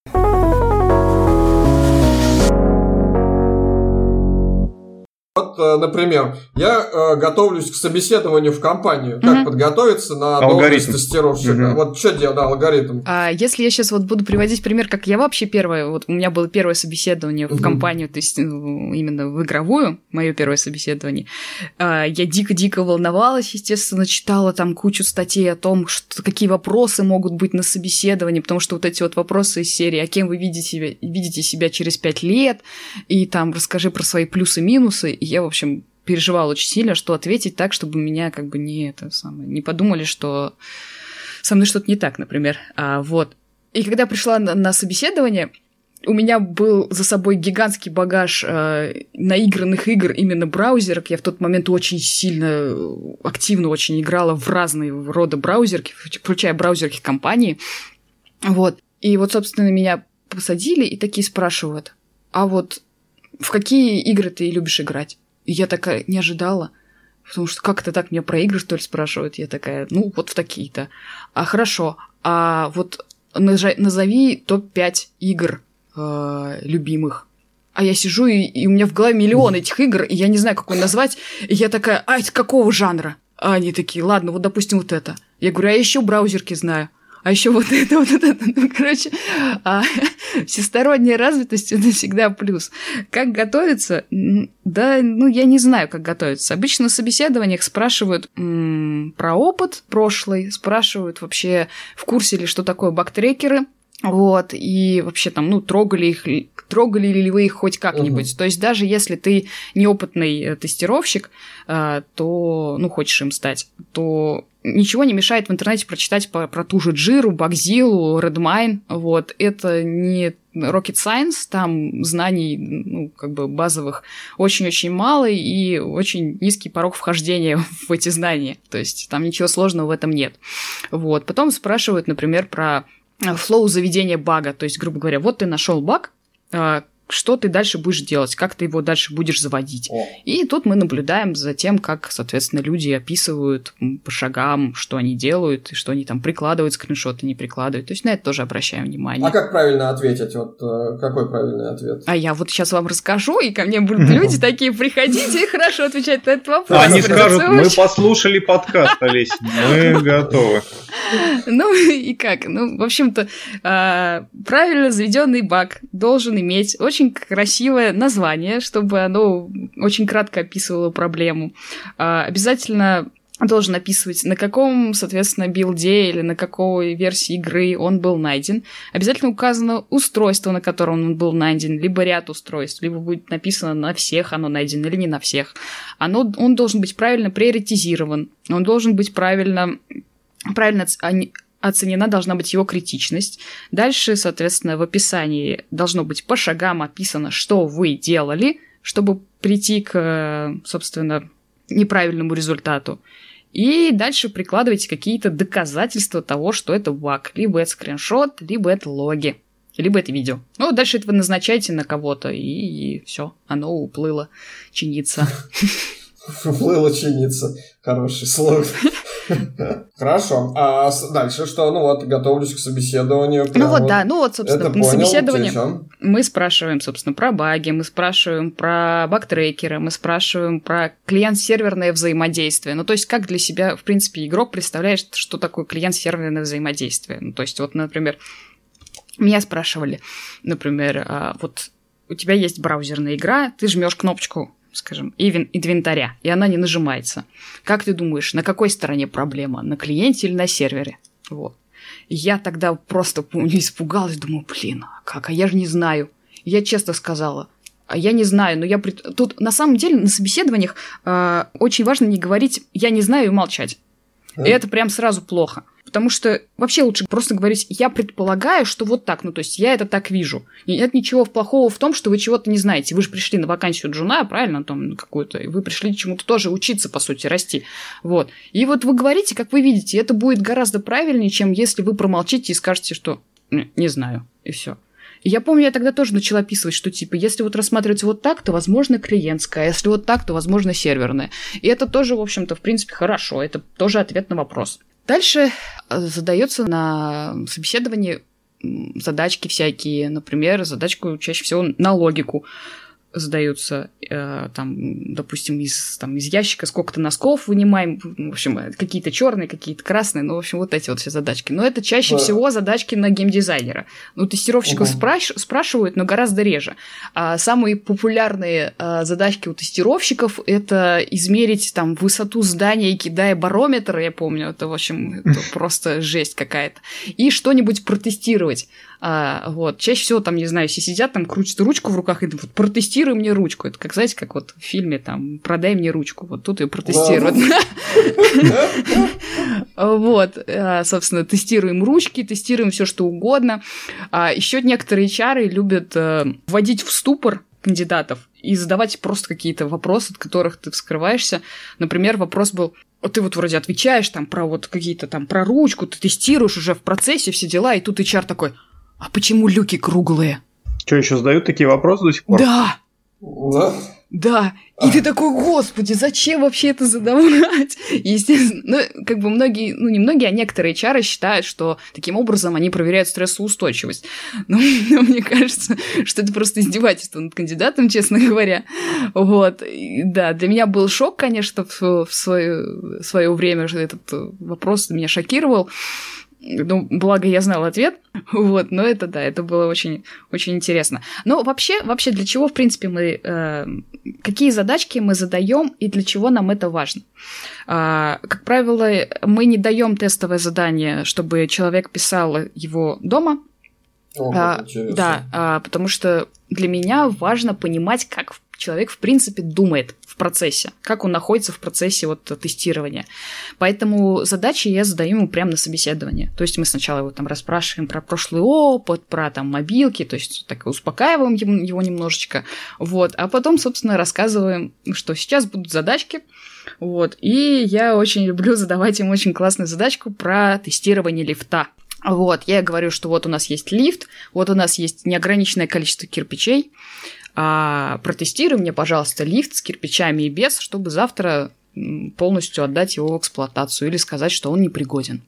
Speaker 2: Вот, э, например, я э, готовлюсь к собеседованию в компанию. Как угу. подготовиться на должность тестировщика? Угу. Вот что делать, да, алгоритм.
Speaker 3: А если я сейчас вот буду приводить пример, как я вообще первое, вот у меня было первое собеседование в угу. компанию, то есть ну, именно в игровую, мое первое собеседование, а, я дико-дико волновалась, естественно, читала там кучу статей о том, что, какие вопросы могут быть на собеседовании, потому что вот эти вот вопросы из серии, а кем вы видите себя, видите себя через пять лет, и там расскажи про свои плюсы-минусы. И я, в общем, переживала очень сильно, что ответить так, чтобы меня как бы не это самое, не подумали, что со мной что-то не так, например. А, вот. И когда пришла на, на собеседование, у меня был за собой гигантский багаж э, наигранных игр именно браузерок. Я в тот момент очень сильно, э, активно очень играла в разные рода браузерки, включая браузерки компании. Вот. И вот, собственно, меня посадили и такие спрашивают, а вот в какие игры ты любишь играть? Я такая не ожидала. Потому что как это так меня про игры, что ли, спрашивают? Я такая, ну, вот в такие-то. А хорошо, а вот назови топ-5 игр э, любимых. А я сижу, и, и у меня в голове миллион этих игр, и я не знаю, какой назвать. И я такая, а, это какого жанра? А они такие, ладно, вот, допустим, вот это. Я говорю, а я еще браузерки знаю а еще вот это, вот это. Ну, короче, а, всесторонняя развитость это всегда плюс. Как готовиться? Да, ну, я не знаю, как готовиться. Обычно на собеседованиях спрашивают м- про опыт прошлый, спрашивают вообще, в курсе ли, что такое бактрекеры, вот, и вообще там, ну, трогали их, трогали ли вы их хоть как-нибудь. Угу. То есть даже если ты неопытный э, тестировщик, э, то, ну, хочешь им стать, то ничего не мешает в интернете прочитать по, про ту же Джиру, Багзилу, Redmine. Вот. Это не rocket science, там знаний, ну, как бы базовых очень-очень мало и очень низкий порог вхождения в эти знания. То есть там ничего сложного в этом нет. Вот. Потом спрашивают, например, про флоу заведения бага. То есть, грубо говоря, вот ты нашел баг, а, что ты дальше будешь делать, как ты его дальше будешь заводить. О. И тут мы наблюдаем за тем, как, соответственно, люди описывают по шагам, что они делают, и что они там прикладывают скриншоты, не прикладывают. То есть на это тоже обращаем внимание.
Speaker 2: А как правильно ответить? Вот э, какой правильный ответ?
Speaker 3: А я вот сейчас вам расскажу, и ко мне будут люди такие, приходите и хорошо отвечать на этот вопрос.
Speaker 1: Они скажут, мы послушали подкаст, Олесь, мы готовы.
Speaker 3: Ну и как? Ну, в общем-то, а, правильно заведенный баг должен иметь очень красивое название, чтобы оно очень кратко описывало проблему. А, обязательно должен описывать, на каком, соответственно, билде или на какой версии игры он был найден. Обязательно указано устройство, на котором он был найден, либо ряд устройств, либо будет написано на всех оно найдено или не на всех. Оно, он должен быть правильно приоритизирован, он должен быть правильно правильно оценена должна быть его критичность. Дальше, соответственно, в описании должно быть по шагам описано, что вы делали, чтобы прийти к, собственно, неправильному результату. И дальше прикладывайте какие-то доказательства того, что это баг. Либо это скриншот, либо это логи, либо это видео. Ну, дальше это вы назначаете на кого-то, и, и все, оно уплыло чиниться.
Speaker 2: Уплыло чиниться. Хороший слог. Хорошо. А дальше что? Ну вот, готовлюсь к собеседованию.
Speaker 3: Ну вот, да. Ну вот, собственно, на собеседовании мы спрашиваем, собственно, про баги, мы спрашиваем про бактрекеры, мы спрашиваем про клиент-серверное взаимодействие. Ну, то есть, как для себя, в принципе, игрок представляет, что такое клиент-серверное взаимодействие. Ну, то есть, вот, например, меня спрашивали, например, а, вот у тебя есть браузерная игра, ты жмешь кнопочку скажем, инвентаря, и она не нажимается. Как ты думаешь, на какой стороне проблема? На клиенте или на сервере? Вот. Я тогда просто, помню, испугалась, думаю, блин, а как? А я же не знаю. Я честно сказала, а я не знаю, но я... Тут на самом деле на собеседованиях э, очень важно не говорить «я не знаю» и молчать. И это прям сразу плохо. Потому что вообще лучше просто говорить, я предполагаю, что вот так, ну то есть я это так вижу. И нет ничего плохого в том, что вы чего-то не знаете. Вы же пришли на вакансию джуна, правильно, там какую-то, и вы пришли чему-то тоже учиться, по сути, расти. Вот. И вот вы говорите, как вы видите, это будет гораздо правильнее, чем если вы промолчите и скажете, что не знаю, и все. И я помню, я тогда тоже начала описывать, что типа, если вот рассматривать вот так, то, возможно, клиентская, а если вот так, то, возможно, серверная. И это тоже, в общем-то, в принципе, хорошо. Это тоже ответ на вопрос. Дальше э, задается на собеседовании задачки всякие, например, задачку чаще всего на логику. Задаются, э, там, допустим, из, там, из ящика сколько-то носков вынимаем, в общем, какие-то черные, какие-то красные, ну, в общем, вот эти вот все задачки. Но это чаще да. всего задачки на геймдизайнера. Ну, тестировщиков угу. спраш- спрашивают, но гораздо реже. А самые популярные а, задачки у тестировщиков — это измерить там высоту здания, кидая барометр, я помню, это, в общем, это просто жесть какая-то. И что-нибудь протестировать. А, вот. Чаще всего там, не знаю, все сидят, там крутят ручку в руках и вот, протестируй мне ручку. Это как, знаете, как вот в фильме там «Продай мне ручку». Вот тут ее протестируют. Вот, а, собственно, тестируем ручки, тестируем все что угодно. А Еще некоторые чары любят э, вводить в ступор кандидатов и задавать просто какие-то вопросы, от которых ты вскрываешься. Например, вопрос был, ты вот вроде отвечаешь там про вот какие-то там про ручку, ты тестируешь уже в процессе все дела, и тут HR такой, а почему люки круглые?
Speaker 1: Что, еще задают такие вопросы до сих пор?
Speaker 3: Да! Да? Да. И ты такой, господи, зачем вообще это задавать? Естественно, ну, как бы многие, ну, не многие, а некоторые чары считают, что таким образом они проверяют стрессоустойчивость. Но, но мне кажется, что это просто издевательство над кандидатом, честно говоря. Вот. И, да, для меня был шок, конечно, в, в свое, в свое время, что этот вопрос меня шокировал. Ну, благо я знала ответ, вот, но это да, это было очень, очень интересно. Но вообще, вообще для чего, в принципе, мы, э, какие задачки мы задаем и для чего нам это важно? Э, как правило, мы не даем тестовое задание, чтобы человек писал его дома.
Speaker 2: О, а,
Speaker 3: да, а, потому что для меня важно понимать, как человек в принципе думает процессе, как он находится в процессе вот тестирования. Поэтому задачи я задаю ему прямо на собеседование. То есть мы сначала его там расспрашиваем про прошлый опыт, про там мобилки, то есть так успокаиваем его немножечко, вот, а потом, собственно, рассказываем, что сейчас будут задачки, вот, и я очень люблю задавать им очень классную задачку про тестирование лифта. Вот, я говорю, что вот у нас есть лифт, вот у нас есть неограниченное количество кирпичей, а, протестируй мне, пожалуйста, лифт с кирпичами и без, чтобы завтра полностью отдать его в эксплуатацию или сказать, что он непригоден.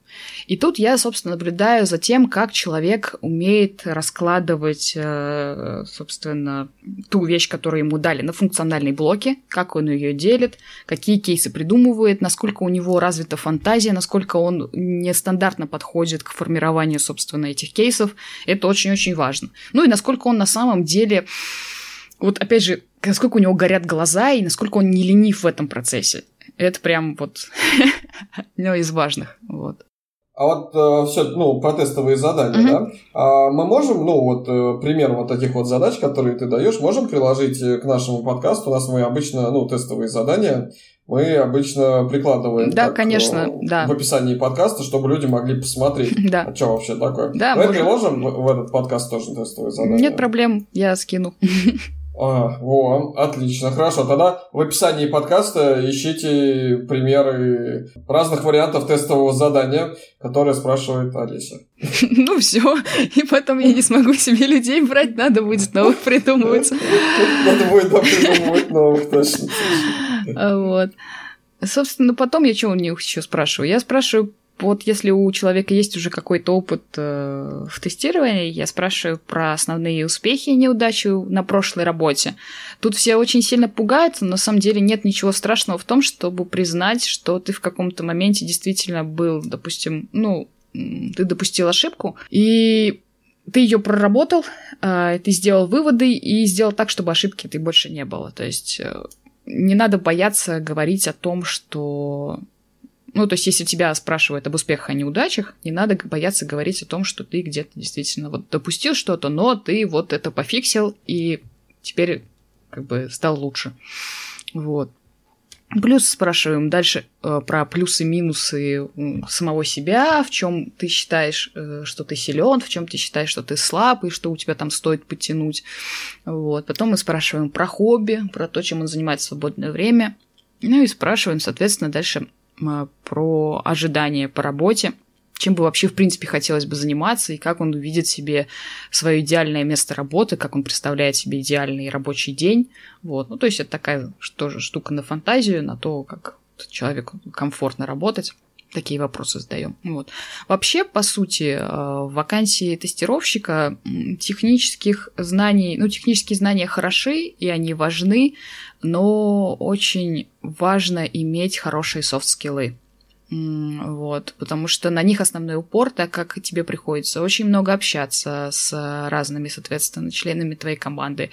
Speaker 3: И тут я, собственно, наблюдаю за тем, как человек умеет раскладывать, э, собственно, ту вещь, которую ему дали, на функциональные блоки, как он ее делит, какие кейсы придумывает, насколько у него развита фантазия, насколько он нестандартно подходит к формированию, собственно, этих кейсов. Это очень-очень важно. Ну и насколько он на самом деле вот опять же, насколько у него горят глаза и насколько он не ленив в этом процессе. Это прям вот одно из важных. Вот.
Speaker 2: А вот э, все, ну, про тестовые задания, uh-huh. да? А мы можем, ну, вот э, пример вот таких вот задач, которые ты даешь, можем приложить э, к нашему подкасту. У нас мы обычно, ну, тестовые задания мы обычно прикладываем
Speaker 3: да, так, конечно,
Speaker 2: в,
Speaker 3: да.
Speaker 2: в описании подкаста, чтобы люди могли посмотреть,
Speaker 3: да.
Speaker 2: а что вообще такое.
Speaker 3: Да,
Speaker 2: Давай можем. приложим в, в этот подкаст тоже тестовые задания.
Speaker 3: Нет проблем, я скину.
Speaker 2: А, о, отлично, хорошо. Тогда в описании подкаста ищите примеры разных вариантов тестового задания, которые спрашивает Олеся.
Speaker 3: Ну все, и потом я не смогу себе людей брать, надо будет новых придумывать.
Speaker 2: Надо будет придумывать новых, точно.
Speaker 3: Вот. Собственно, потом я что у них еще спрашиваю? Я спрашиваю вот если у человека есть уже какой-то опыт э, в тестировании, я спрашиваю про основные успехи и неудачи на прошлой работе. Тут все очень сильно пугаются, но на самом деле нет ничего страшного в том, чтобы признать, что ты в каком-то моменте действительно был, допустим, ну, ты допустил ошибку, и ты ее проработал, э, ты сделал выводы и сделал так, чтобы ошибки ты больше не было. То есть э, не надо бояться говорить о том, что ну, то есть, если тебя спрашивают об успехах, а неудачах, не надо бояться говорить о том, что ты где-то действительно вот допустил что-то, но ты вот это пофиксил, и теперь как бы стал лучше. Вот. Плюс спрашиваем дальше э, про плюсы-минусы самого себя, в чем ты считаешь, э, что ты силен, в чем ты считаешь, что ты слаб, и что у тебя там стоит подтянуть. Вот. Потом мы спрашиваем про хобби, про то, чем он занимается в свободное время. Ну и спрашиваем, соответственно, дальше про ожидания по работе, чем бы вообще, в принципе, хотелось бы заниматься, и как он увидит себе свое идеальное место работы, как он представляет себе идеальный рабочий день. Вот. Ну, то есть это такая тоже штука на фантазию, на то, как человеку комфортно работать. Такие вопросы задаем. Вот. Вообще, по сути, э, в вакансии тестировщика технических знаний, ну, технические знания хороши, и они важны, но очень важно иметь хорошие софт-скиллы. Вот, потому что на них основной упор, так как тебе приходится очень много общаться с разными, соответственно, членами твоей команды.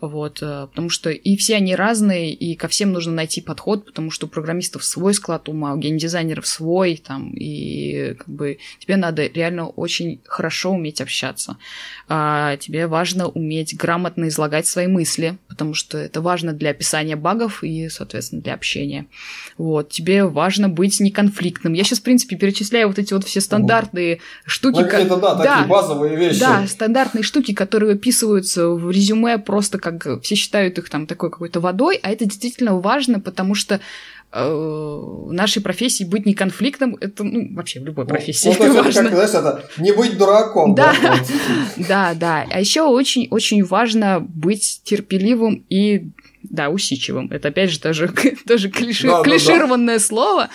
Speaker 3: Вот, э, потому что и все они разные, и ко всем нужно найти подход, потому что у программистов свой склад ума, у геймдизайнеров свой, там, и как бы тебе надо реально очень хорошо уметь общаться. А, тебе важно уметь грамотно излагать свои мысли, потому что это важно для описания багов и, соответственно, для общения. Вот, тебе важно быть неконфликтным. Я сейчас, в принципе, перечисляю вот эти вот все стандартные штуки. Ну,
Speaker 2: это, да, такие да, базовые вещи.
Speaker 3: Да, стандартные штуки, которые описываются в резюме просто как все считают их там такой какой-то водой, а это действительно важно, потому что э, нашей профессии быть неконфликтным, это ну, вообще в любой ну, профессии ну, это, это важно. Как,
Speaker 2: знаешь, это не быть дураком.
Speaker 3: Да, да, да. А еще очень-очень важно быть терпеливым и да, усидчивым. Это, опять же, тоже, тоже клиши, да, клишированное да, да. слово.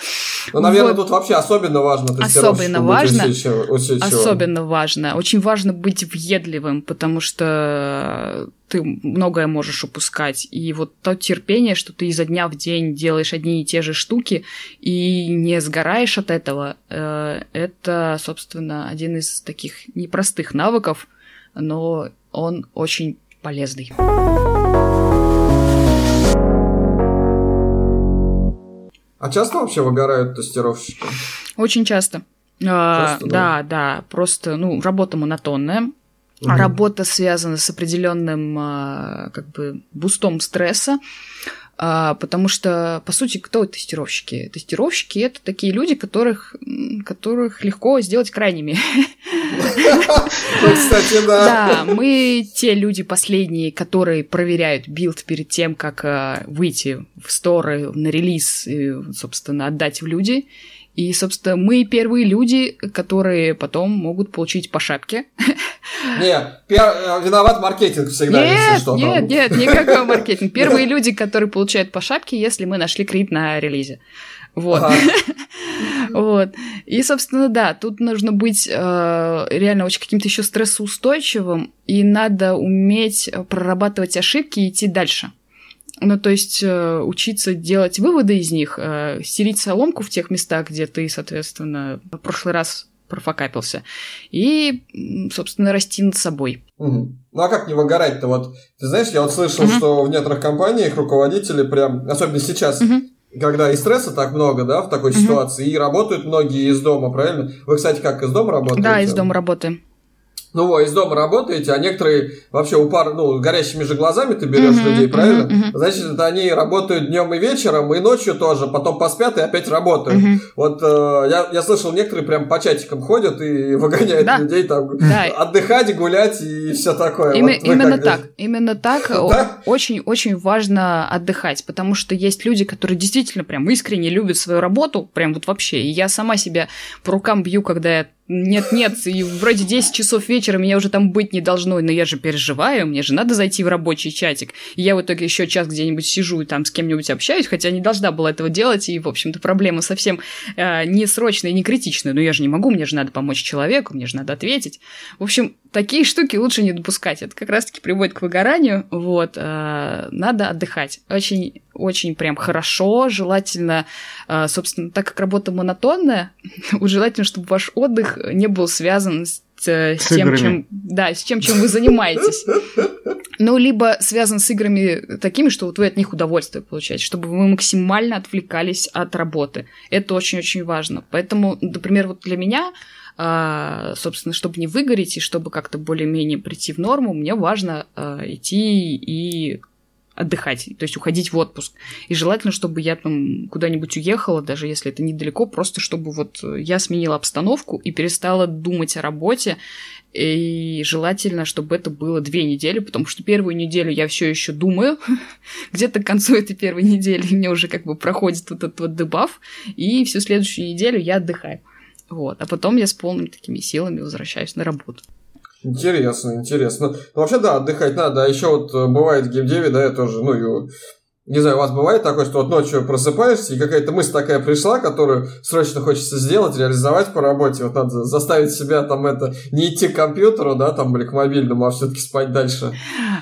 Speaker 2: Ну, наверное, вот. тут вообще особенно важно
Speaker 3: Особенно важно. Усидчивым. Особенно важно. Очень важно быть въедливым, потому что ты многое можешь упускать. И вот то терпение, что ты изо дня в день делаешь одни и те же штуки и не сгораешь от этого, э, это, собственно, один из таких непростых навыков, но он очень полезный.
Speaker 2: А часто вообще выгорают тестировщики?
Speaker 3: Очень часто. А, часто да, да, да. Просто, ну, работа монотонная. Угу. Работа связана с определенным а, как бы бустом стресса. А, потому что, по сути, кто тестировщики? Тестировщики — это такие люди, которых, которых легко сделать крайними.
Speaker 2: Кстати,
Speaker 3: да. Да, мы те люди последние, которые проверяют билд перед тем, как а, выйти в сторы на релиз и, собственно, отдать в люди. И, собственно, мы первые люди, которые потом могут получить по шапке.
Speaker 2: Не, пер... виноват маркетинг всегда,
Speaker 3: нет, если что. Нет, нет, никакой маркетинг. Первые люди, которые получают по шапке, если мы нашли крит на релизе. Вот. вот. И, собственно, да, тут нужно быть э, реально очень каким-то еще стрессоустойчивым, и надо уметь прорабатывать ошибки и идти дальше. Ну, то есть э, учиться делать выводы из них, э, стереть соломку в тех местах, где ты, соответственно, в прошлый раз профокапился. И, собственно, расти над собой.
Speaker 2: Угу. Ну а как не выгорать-то? Вот, ты знаешь, я вот слышал, угу. что в некоторых компаниях руководители прям, особенно сейчас, угу. когда и стресса так много, да, в такой угу. ситуации, и работают многие из дома, правильно? Вы, кстати, как из дома работаете?
Speaker 3: Да, из дома работаем
Speaker 2: ну, вот, из дома работаете, а некоторые вообще у пар, ну, горящими же глазами ты берешь uh-huh, людей, правильно? Uh-huh, uh-huh. Значит, это они работают днем и вечером, и ночью тоже, потом поспят и опять работают. Uh-huh. Вот э, я, я слышал, некоторые прям по чатикам ходят и выгоняют да. людей там да. отдыхать, гулять и все такое.
Speaker 3: Им, вот именно так, здесь? именно так. Очень-очень важно отдыхать, потому что есть люди, которые действительно прям искренне любят свою работу, прям вот вообще. И я сама себя по рукам бью, когда я нет-нет, и вроде 10 часов вечера меня уже там быть не должно, но я же переживаю, мне же надо зайти в рабочий чатик. И я в итоге еще час где-нибудь сижу и там с кем-нибудь общаюсь, хотя не должна была этого делать, и, в общем-то, проблема совсем э, не срочная не критичная, но я же не могу, мне же надо помочь человеку, мне же надо ответить. В общем, такие штуки лучше не допускать. Это как раз-таки приводит к выгоранию. Вот, э, надо отдыхать. Очень, очень прям хорошо, желательно, э, собственно, так как работа монотонная, желательно, чтобы ваш отдых не был связан с, с, с тем, чем, да, с тем, чем вы занимаетесь. Ну, либо связан с играми такими, что вот вы от них удовольствие получаете, чтобы вы максимально отвлекались от работы. Это очень-очень важно. Поэтому, например, вот для меня а, собственно, чтобы не выгореть и чтобы как-то более-менее прийти в норму, мне важно а, идти и отдыхать, то есть уходить в отпуск. И желательно, чтобы я там куда-нибудь уехала, даже если это недалеко, просто чтобы вот я сменила обстановку и перестала думать о работе. И желательно, чтобы это было две недели, потому что первую неделю я все еще думаю. Где-то к концу этой первой недели мне уже как бы проходит вот этот вот дебаф, и всю следующую неделю я отдыхаю. Вот. А потом я с полными такими силами возвращаюсь на работу.
Speaker 2: Интересно, интересно. Ну, вообще, да, отдыхать надо. А еще вот э, бывает в геймдеве, да, я тоже, ну, и Не знаю, у вас бывает такое, что вот ночью просыпаешься, и какая-то мысль такая пришла, которую срочно хочется сделать, реализовать по работе. Вот надо заставить себя там это не идти к компьютеру, да, там, или к мобильному, а все-таки спать дальше.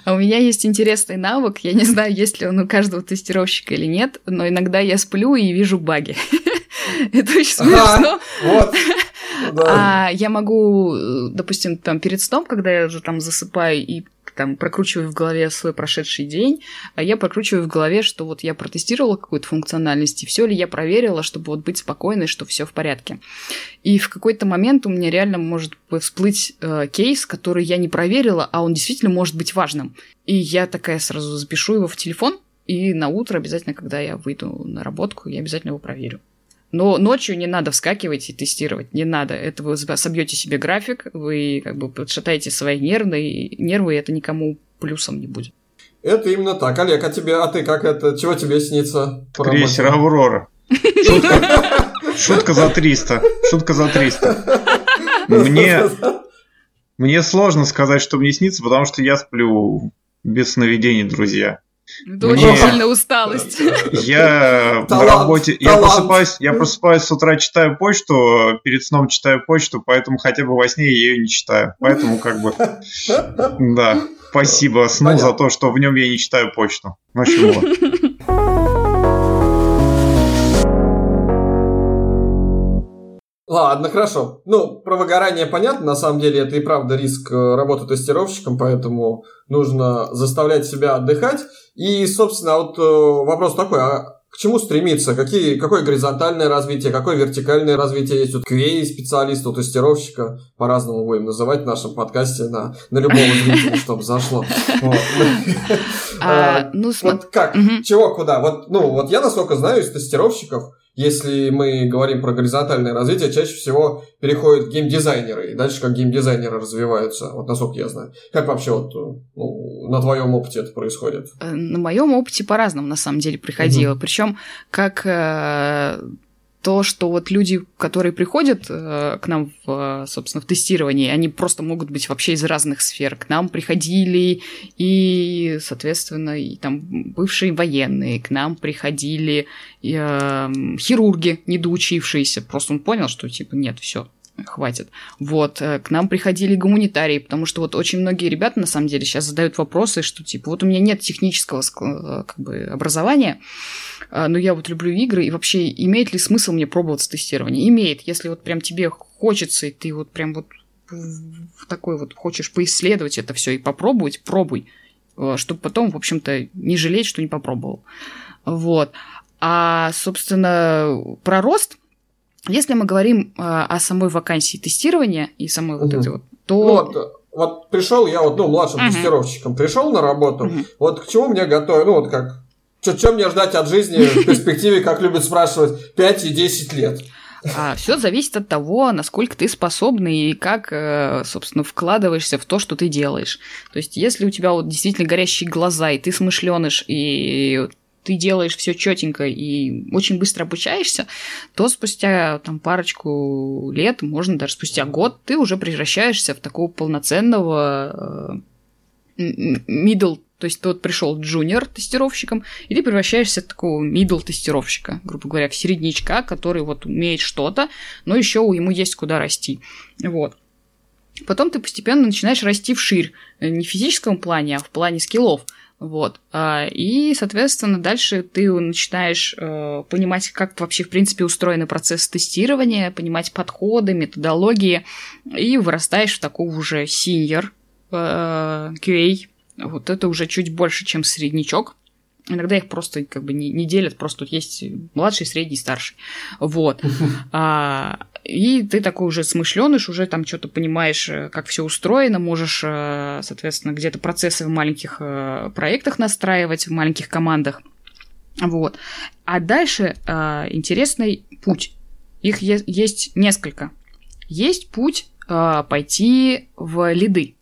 Speaker 3: А у меня есть интересный навык. Я не знаю, есть ли он у каждого тестировщика или нет, но иногда я сплю и вижу баги. Это очень смешно. Вот. Да. А я могу, э, допустим, там перед сном, когда я уже там засыпаю и там прокручиваю в голове свой прошедший день, а я прокручиваю в голове, что вот я протестировала какую-то функциональность, и все ли я проверила, чтобы вот быть спокойной, что все в порядке. И в какой-то момент у меня реально может всплыть э, кейс, который я не проверила, а он действительно может быть важным. И я такая сразу запишу его в телефон, и на утро обязательно, когда я выйду на работку, я обязательно его проверю. Но ночью не надо вскакивать и тестировать, не надо. Это вы собьете себе график, вы как бы подшатаете свои нервы, нервы, и это никому плюсом не будет.
Speaker 2: Это именно так. Олег, а тебе, а ты как это, чего тебе снится?
Speaker 1: Крейсер Аврора. Шутка. за 300. Шутка за 300. Мне, мне сложно сказать, что мне снится, потому что я сплю без сновидений, друзья.
Speaker 3: Это Мне... очень сильная усталость.
Speaker 1: Я талант, на работе, талант. я просыпаюсь, я просыпаюсь с утра, читаю почту, перед сном читаю почту, поэтому хотя бы во сне я ее не читаю. Поэтому как бы, да, спасибо сну Понятно. за то, что в нем я не читаю почту. В общем, вот.
Speaker 2: Ладно, хорошо. Ну, про выгорание понятно, на самом деле это и правда риск э, работы тестировщиком, поэтому нужно заставлять себя отдыхать. И, собственно, вот э, вопрос такой, а к чему стремиться? Какие, какое горизонтальное развитие, какое вертикальное развитие есть? Вот QA специалиста, у тестировщика, по-разному будем называть в нашем подкасте на, на любого зрителя, чтобы зашло. А, а, ну, вот как? Чего, куда? Вот, ну, вот я, насколько знаю, из тестировщиков если мы говорим про горизонтальное развитие, чаще всего переходят геймдизайнеры, и дальше как геймдизайнеры развиваются, вот насколько я знаю. Как вообще вот ну, на твоем опыте это происходит?
Speaker 3: Э, на моем опыте по-разному, на самом деле, приходило. Угу. Причем как э, то, что вот люди, которые приходят э, к нам, в, собственно, в тестировании, они просто могут быть вообще из разных сфер. К нам приходили и, соответственно, и там бывшие военные, к нам приходили и, э, хирурги, недоучившиеся. Просто он понял, что типа нет, все, хватит. Вот, э, к нам приходили гуманитарии, потому что вот очень многие ребята, на самом деле, сейчас задают вопросы, что, типа, вот у меня нет технического э, как бы, образования, но я вот люблю игры, и вообще имеет ли смысл мне пробовать с тестирования? Имеет, если вот прям тебе хочется, и ты вот прям вот такой вот хочешь поисследовать это все и попробовать, пробуй, э, чтобы потом, в общем-то, не жалеть, что не попробовал. Вот. А, собственно, про рост, если мы говорим э, о самой вакансии тестирования и самой угу. вот этой вот, то... Ну,
Speaker 2: вот, вот пришел я вот, ну, младшим угу. тестировщиком, пришел на работу, угу. вот к чему мне готовить, ну, вот как что, мне ждать от жизни в перспективе, как любят спрашивать, 5 и 10 лет?
Speaker 3: А, все зависит от того, насколько ты способный и как, э, собственно, вкладываешься в то, что ты делаешь. То есть, если у тебя вот действительно горящие глаза, и ты смышленыш, и ты делаешь все четенько и очень быстро обучаешься, то спустя там парочку лет, можно даже спустя год, ты уже превращаешься в такого полноценного э, middle то есть ты вот пришел джуниор тестировщиком, и ты превращаешься в такого middle тестировщика, грубо говоря, в середнячка, который вот умеет что-то, но еще ему есть куда расти. Вот. Потом ты постепенно начинаешь расти вширь, э, не в физическом плане, а в плане скиллов. Вот. А, и, соответственно, дальше ты начинаешь э, понимать, как вообще, в принципе, устроен процесс тестирования, понимать подходы, методологии, и вырастаешь в такого уже senior э, QA вот это уже чуть больше, чем среднячок. Иногда их просто как бы не, не делят, просто тут есть младший, средний, старший. Вот. А, и ты такой уже смышленыш, уже там что-то понимаешь, э, как все устроено, можешь, э, соответственно, где-то процессы в маленьких э, проектах настраивать, в маленьких командах. Вот. А дальше интересный путь. Их есть несколько. Есть путь пойти в лиды.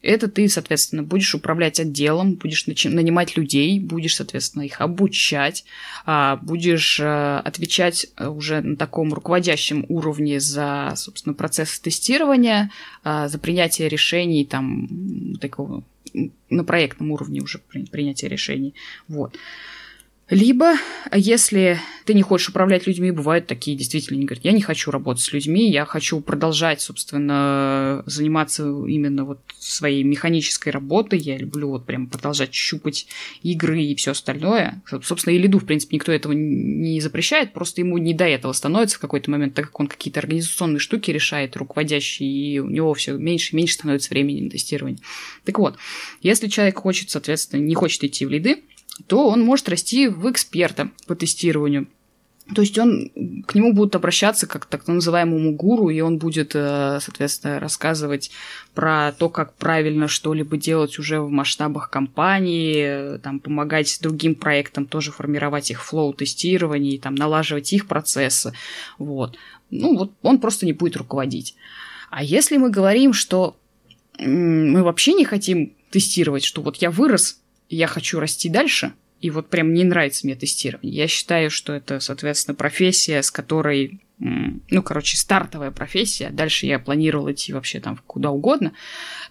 Speaker 3: Это ты, соответственно, будешь управлять отделом, будешь нанимать людей, будешь, соответственно, их обучать, а, будешь э, отвечать э, уже на таком руководящем уровне за, собственно, процесс тестирования, а, за принятие решений, там, такого, на проектном уровне уже принятие решений. Вот. Либо, если ты не хочешь управлять людьми, бывают такие действительно, они говорят, я не хочу работать с людьми, я хочу продолжать, собственно, заниматься именно вот своей механической работой, я люблю вот прям продолжать щупать игры и все остальное. Собственно, и лиду, в принципе, никто этого не запрещает, просто ему не до этого становится в какой-то момент, так как он какие-то организационные штуки решает, руководящие, и у него все меньше и меньше становится времени на тестирование. Так вот, если человек хочет, соответственно, не хочет идти в лиды, то он может расти в эксперта по тестированию. То есть он, к нему будут обращаться как так называемому гуру, и он будет, э, соответственно, рассказывать про то, как правильно что-либо делать уже в масштабах компании, там, помогать другим проектам тоже формировать их флоу тестирования, там, налаживать их процессы. Вот. Ну, вот он просто не будет руководить. А если мы говорим, что мы вообще не хотим тестировать, что вот я вырос, я хочу расти дальше, и вот прям не нравится мне тестирование. Я считаю, что это, соответственно, профессия, с которой, ну, короче, стартовая профессия, дальше я планировал идти вообще там куда угодно,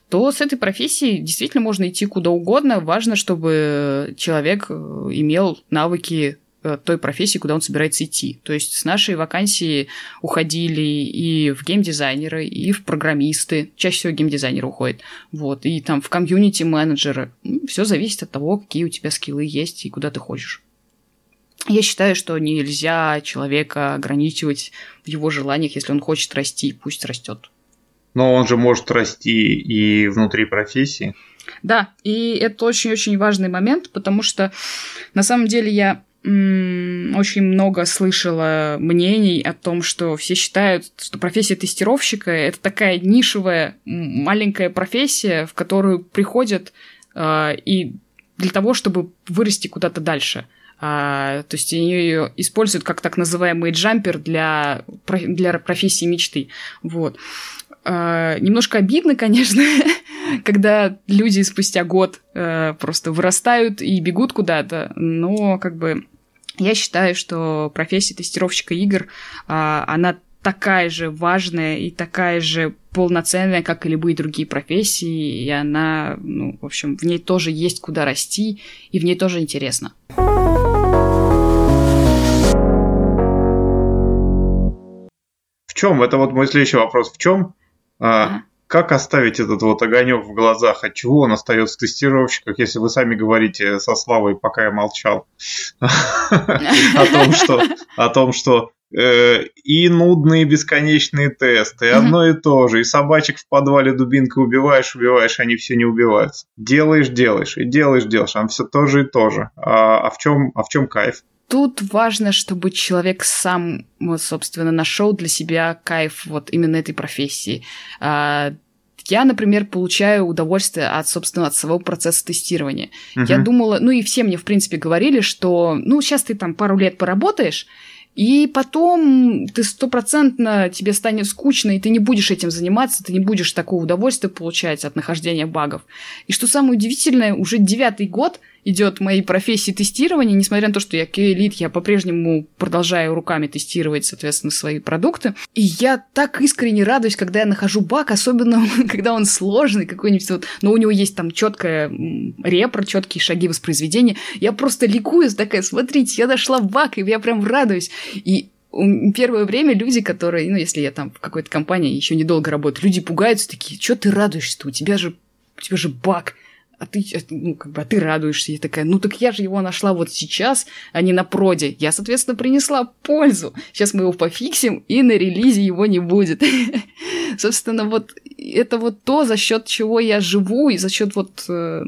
Speaker 3: то с этой профессией действительно можно идти куда угодно. Важно, чтобы человек э, имел навыки той профессии, куда он собирается идти. То есть с нашей вакансии уходили и в геймдизайнеры, и в программисты. Чаще всего геймдизайнеры уходят. Вот. И там в комьюнити-менеджеры. Все зависит от того, какие у тебя скиллы есть и куда ты хочешь. Я считаю, что нельзя человека ограничивать в его желаниях, если он хочет расти, пусть растет.
Speaker 1: Но он же может расти и внутри профессии.
Speaker 3: Да, и это очень-очень важный момент, потому что на самом деле я очень много слышала мнений о том, что все считают, что профессия тестировщика это такая нишевая маленькая профессия, в которую приходят э, и для того, чтобы вырасти куда-то дальше. А, то есть они ее используют как так называемый джампер для, для профессии мечты. Вот. А, немножко обидно, конечно, когда люди спустя год а, просто вырастают и бегут куда-то, но как бы я считаю, что профессия тестировщика игр, а, она такая же важная и такая же полноценная, как и любые другие профессии, и она, ну, в общем, в ней тоже есть куда расти, и в ней тоже интересно.
Speaker 1: В чем? Это вот мой следующий вопрос. В чем а, как оставить этот вот огонек в глазах? От чего он остается в тестировщиках, если вы сами говорите со Славой, пока я молчал, о том, что, о том, что э, и нудные бесконечные тесты, и одно и то же, и собачек в подвале дубинкой убиваешь, убиваешь, они все не убиваются. Делаешь, делаешь, и делаешь, делаешь, а все то же и то же. А, а в чем, а в чем кайф?
Speaker 3: Тут важно, чтобы человек сам, вот, собственно, нашел для себя кайф вот именно этой профессии. А, я, например, получаю удовольствие от, собственно, от своего процесса тестирования. Uh-huh. Я думала, ну и все мне, в принципе, говорили, что, ну, сейчас ты там пару лет поработаешь, и потом ты стопроцентно тебе станет скучно, и ты не будешь этим заниматься, ты не будешь такого удовольствия получать от нахождения багов. И что самое удивительное, уже девятый год идет моей профессии тестирования, несмотря на то, что я QA-лид, я по-прежнему продолжаю руками тестировать, соответственно, свои продукты. И я так искренне радуюсь, когда я нахожу баг, особенно когда он сложный какой-нибудь, вот, но у него есть там четкая репро, четкие шаги воспроизведения. Я просто ликую, такая, смотрите, я нашла баг, и я прям радуюсь. И первое время люди, которые, ну, если я там в какой-то компании еще недолго работаю, люди пугаются такие, что ты радуешься-то, у тебя же, у тебя же баг а ты, э, ну, как бы, а ты радуешься. Я такая, ну так я же его нашла вот сейчас, а не на проде. Я, соответственно, принесла пользу. Сейчас мы его пофиксим, и на релизе его не будет. Собственно, вот это вот то, за счет чего я живу, и за счет вот, э,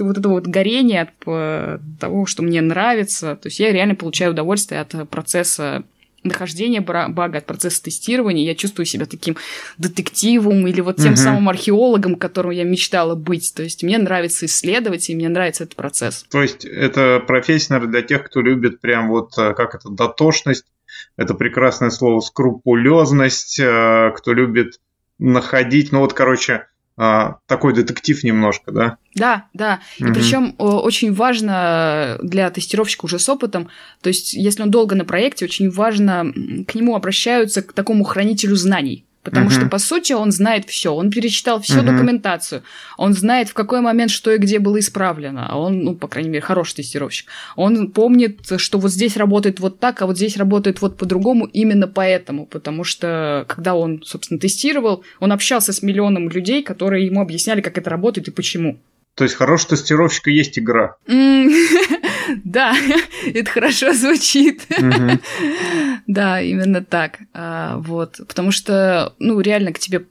Speaker 3: вот этого вот горения от э, того, что мне нравится. То есть я реально получаю удовольствие от процесса нахождения бага, от процесса тестирования, я чувствую себя таким детективом или вот тем uh-huh. самым археологом, которым я мечтала быть. То есть мне нравится исследовать, и мне нравится этот процесс.
Speaker 1: То есть это профессия, наверное, для тех, кто любит прям вот э, как это, дотошность, это прекрасное слово, скрупулезность, э, кто любит находить, ну вот, короче, а, такой детектив немножко, да?
Speaker 3: Да, да. И угу. причем очень важно для тестировщика уже с опытом, то есть если он долго на проекте, очень важно к нему обращаются к такому хранителю знаний. Потому
Speaker 1: Мгм.
Speaker 3: что, по сути, он знает все. Он перечитал всю
Speaker 1: Мгм.
Speaker 3: документацию. Он знает, в какой момент что и где было исправлено. А он, ну, по крайней мере, хороший тестировщик. Он помнит, что вот здесь работает вот так, а вот здесь работает вот по-другому именно поэтому. Потому что, когда он, собственно, тестировал, он общался с миллионом людей, которые ему объясняли, как это работает и почему.
Speaker 1: То есть хороший тестировщик и есть игра.
Speaker 3: Да, это хорошо звучит. Да, именно так. А, Вот. Потому что, ну, реально к тебе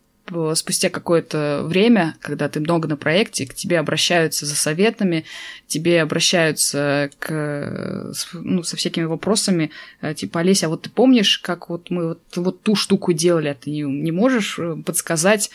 Speaker 3: спустя какое-то время, когда ты много на проекте, к тебе обращаются за советами, тебе обращаются к, ну, со всякими вопросами, э, типа, Олеся, а вот ты помнишь, как вот мы вот, вот ту штуку делали, а ты не, не можешь э, подсказать,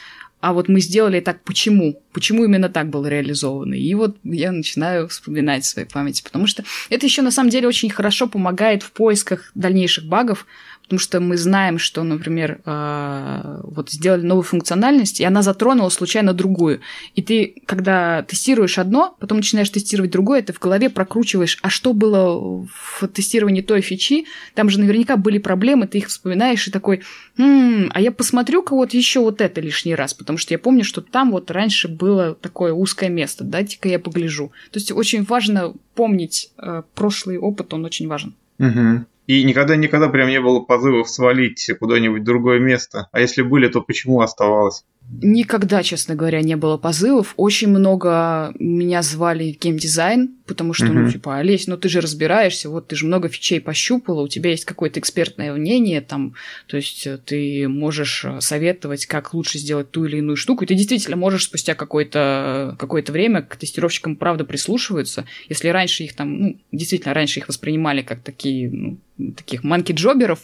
Speaker 3: а вот мы сделали так, почему? Почему именно так было реализовано? И вот я начинаю вспоминать в своей памяти, потому что это еще на самом деле очень хорошо помогает в поисках дальнейших багов, потому что мы знаем, что, например, э, вот сделали новую функциональность, и она затронула случайно другую. И ты, когда тестируешь одно, потом начинаешь тестировать другое, ты в голове прокручиваешь, а что было в тестировании той фичи, там же наверняка были проблемы, ты их вспоминаешь и такой, «М, а я посмотрю-ка вот еще вот это лишний раз, потому что я помню, что там вот раньше было такое узкое место, дайте-ка я погляжу. То есть очень важно помнить э, прошлый опыт, он очень важен.
Speaker 1: Мгм. И никогда-никогда прям не было позывов свалить куда-нибудь в другое место. А если были, то почему оставалось?
Speaker 3: Никогда, честно говоря, не было позывов. Очень много меня звали в геймдизайн, потому что, ну,
Speaker 1: Мгм.
Speaker 3: типа, Олесь, ну ты же разбираешься, вот ты же много фичей пощупала, у тебя есть какое-то экспертное мнение, там, то есть э, ты можешь э, советовать, как лучше сделать ту или иную штуку, и ты действительно можешь спустя какое-то какое время к тестировщикам правда прислушиваются. Если раньше их там, ну, действительно, раньше их воспринимали как такие, ну, таких манки-джоберов,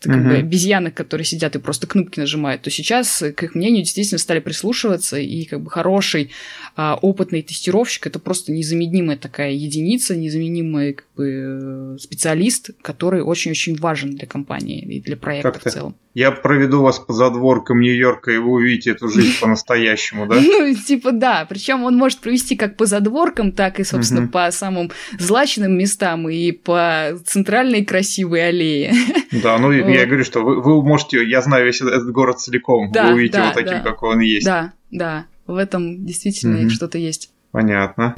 Speaker 3: это как
Speaker 1: Мгм.
Speaker 3: бы обезьяны, которые сидят и просто кнопки нажимают, то сейчас э, к их мнению действительно стали прислушиваться, и как бы хороший а, опытный тестировщик это просто незаменимая такая единица, незаменимый как бы, э, специалист, который очень-очень важен для компании и для проекта
Speaker 1: Как-то
Speaker 3: в целом.
Speaker 1: Я проведу вас по задворкам Нью-Йорка, и вы увидите эту жизнь по-настоящему, да?
Speaker 3: Ну, типа, да. Причем он может провести как по задворкам, так и, собственно, по самым злачным местам и по центральной красивой аллее.
Speaker 1: Да, ну я говорю, что вы, можете, я знаю весь этот город целиком, вы увидите его таким,
Speaker 3: да.
Speaker 1: Какой он есть.
Speaker 3: Да, да. В этом действительно
Speaker 1: Мгм.
Speaker 3: что-то есть.
Speaker 1: Понятно.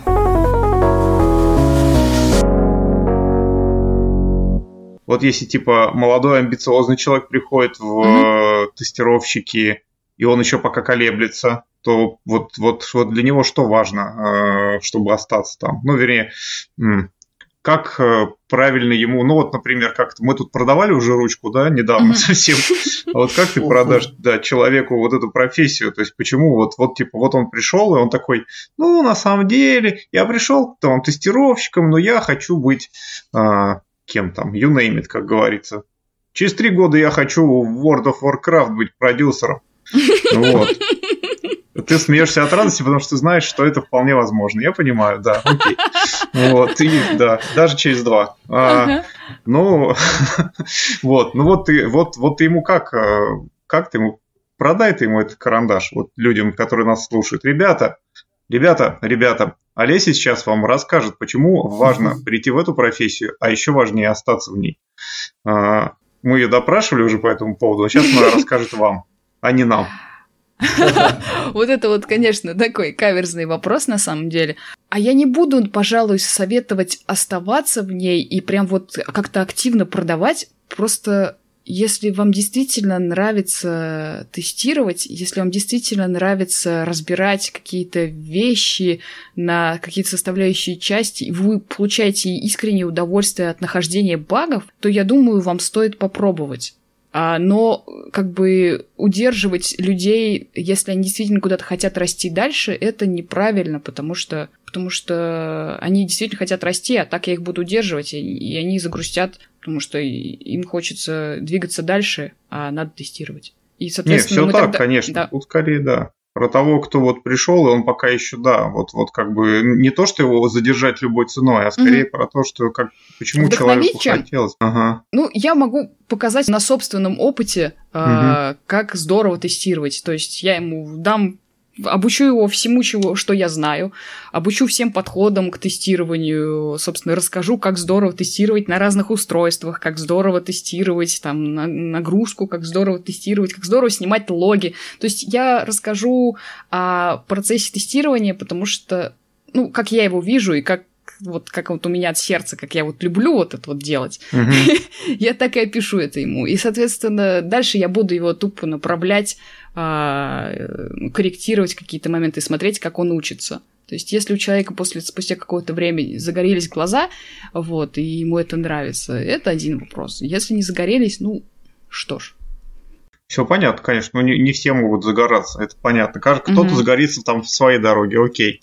Speaker 1: Вот если типа молодой амбициозный человек приходит в э, тестировщики, и он еще пока колеблется, то вот, вот, вот для него что важно, э, чтобы остаться там? Ну, вернее, как э, правильно ему, ну вот, например, как мы тут продавали уже ручку, да, недавно совсем. А вот как ты продашь да, человеку вот эту профессию? То есть почему вот, вот типа вот он пришел, и он такой, ну, на самом деле, я пришел там тестировщиком, но я хочу быть а, кем там, you name it, как говорится. Через три года я хочу в World of Warcraft быть продюсером. Вот. Ты смеешься от радости, потому что ты знаешь, что это вполне возможно. Я понимаю, да, окей. Вот, и да, даже через два. А, ну, вот, ну вот ты, вот, вот ты ему как, э, как ты ему, продай ты ему этот карандаш, вот людям, которые нас слушают. Ребята, ребята, ребята, Олеся сейчас вам расскажет, почему важно прийти в эту профессию, а еще важнее остаться в ней. А, Мы ее допрашивали уже по этому поводу, а сейчас она расскажет вам, а не нам.
Speaker 3: Вот это вот, конечно, такой каверзный вопрос на самом деле. А я не буду, пожалуй, советовать оставаться в ней и прям вот как-то активно продавать. Просто если вам действительно нравится тестировать, если вам действительно нравится разбирать какие-то вещи на какие-то составляющие части, и вы получаете искреннее удовольствие от нахождения багов, то я думаю, вам стоит попробовать. А, но как бы удерживать людей, если они действительно куда-то хотят расти дальше, это неправильно, потому что, потому что они действительно хотят расти, а так я их буду удерживать, и, и они загрустят, потому что им хочется двигаться дальше, а надо тестировать. И, соответственно,
Speaker 1: все
Speaker 3: мы
Speaker 1: так,
Speaker 3: тогда-
Speaker 1: конечно.
Speaker 3: да.
Speaker 1: Тут скорее да. Про того, кто вот пришел, и он пока еще, да, вот, вот как бы не то, что его задержать любой ценой, а скорее про то, что как почему
Speaker 3: Вдохновить
Speaker 1: человеку
Speaker 3: чем?
Speaker 1: хотелось. Ага.
Speaker 3: Ну, я могу показать на собственном опыте, а, как здорово тестировать. То есть я ему дам обучу его всему, чего, что я знаю, обучу всем подходам к тестированию, собственно, расскажу, как здорово тестировать на разных устройствах, как здорово тестировать там на, нагрузку, как здорово тестировать, как здорово снимать логи. То есть я расскажу о процессе тестирования, потому что, ну, как я его вижу и как вот как вот у меня от сердца, как я вот люблю вот это вот делать, я так и опишу это ему. И, соответственно, дальше я буду его тупо направлять, а, корректировать какие-то моменты, смотреть, как он учится. То есть, если у человека после, спустя какое-то время загорелись глаза, вот, и ему это нравится, это один вопрос. Если не загорелись, ну, что ж.
Speaker 1: Все понятно, конечно, но не, не все могут загораться, это понятно. Кто-то угу. загорится там в своей дороге, окей.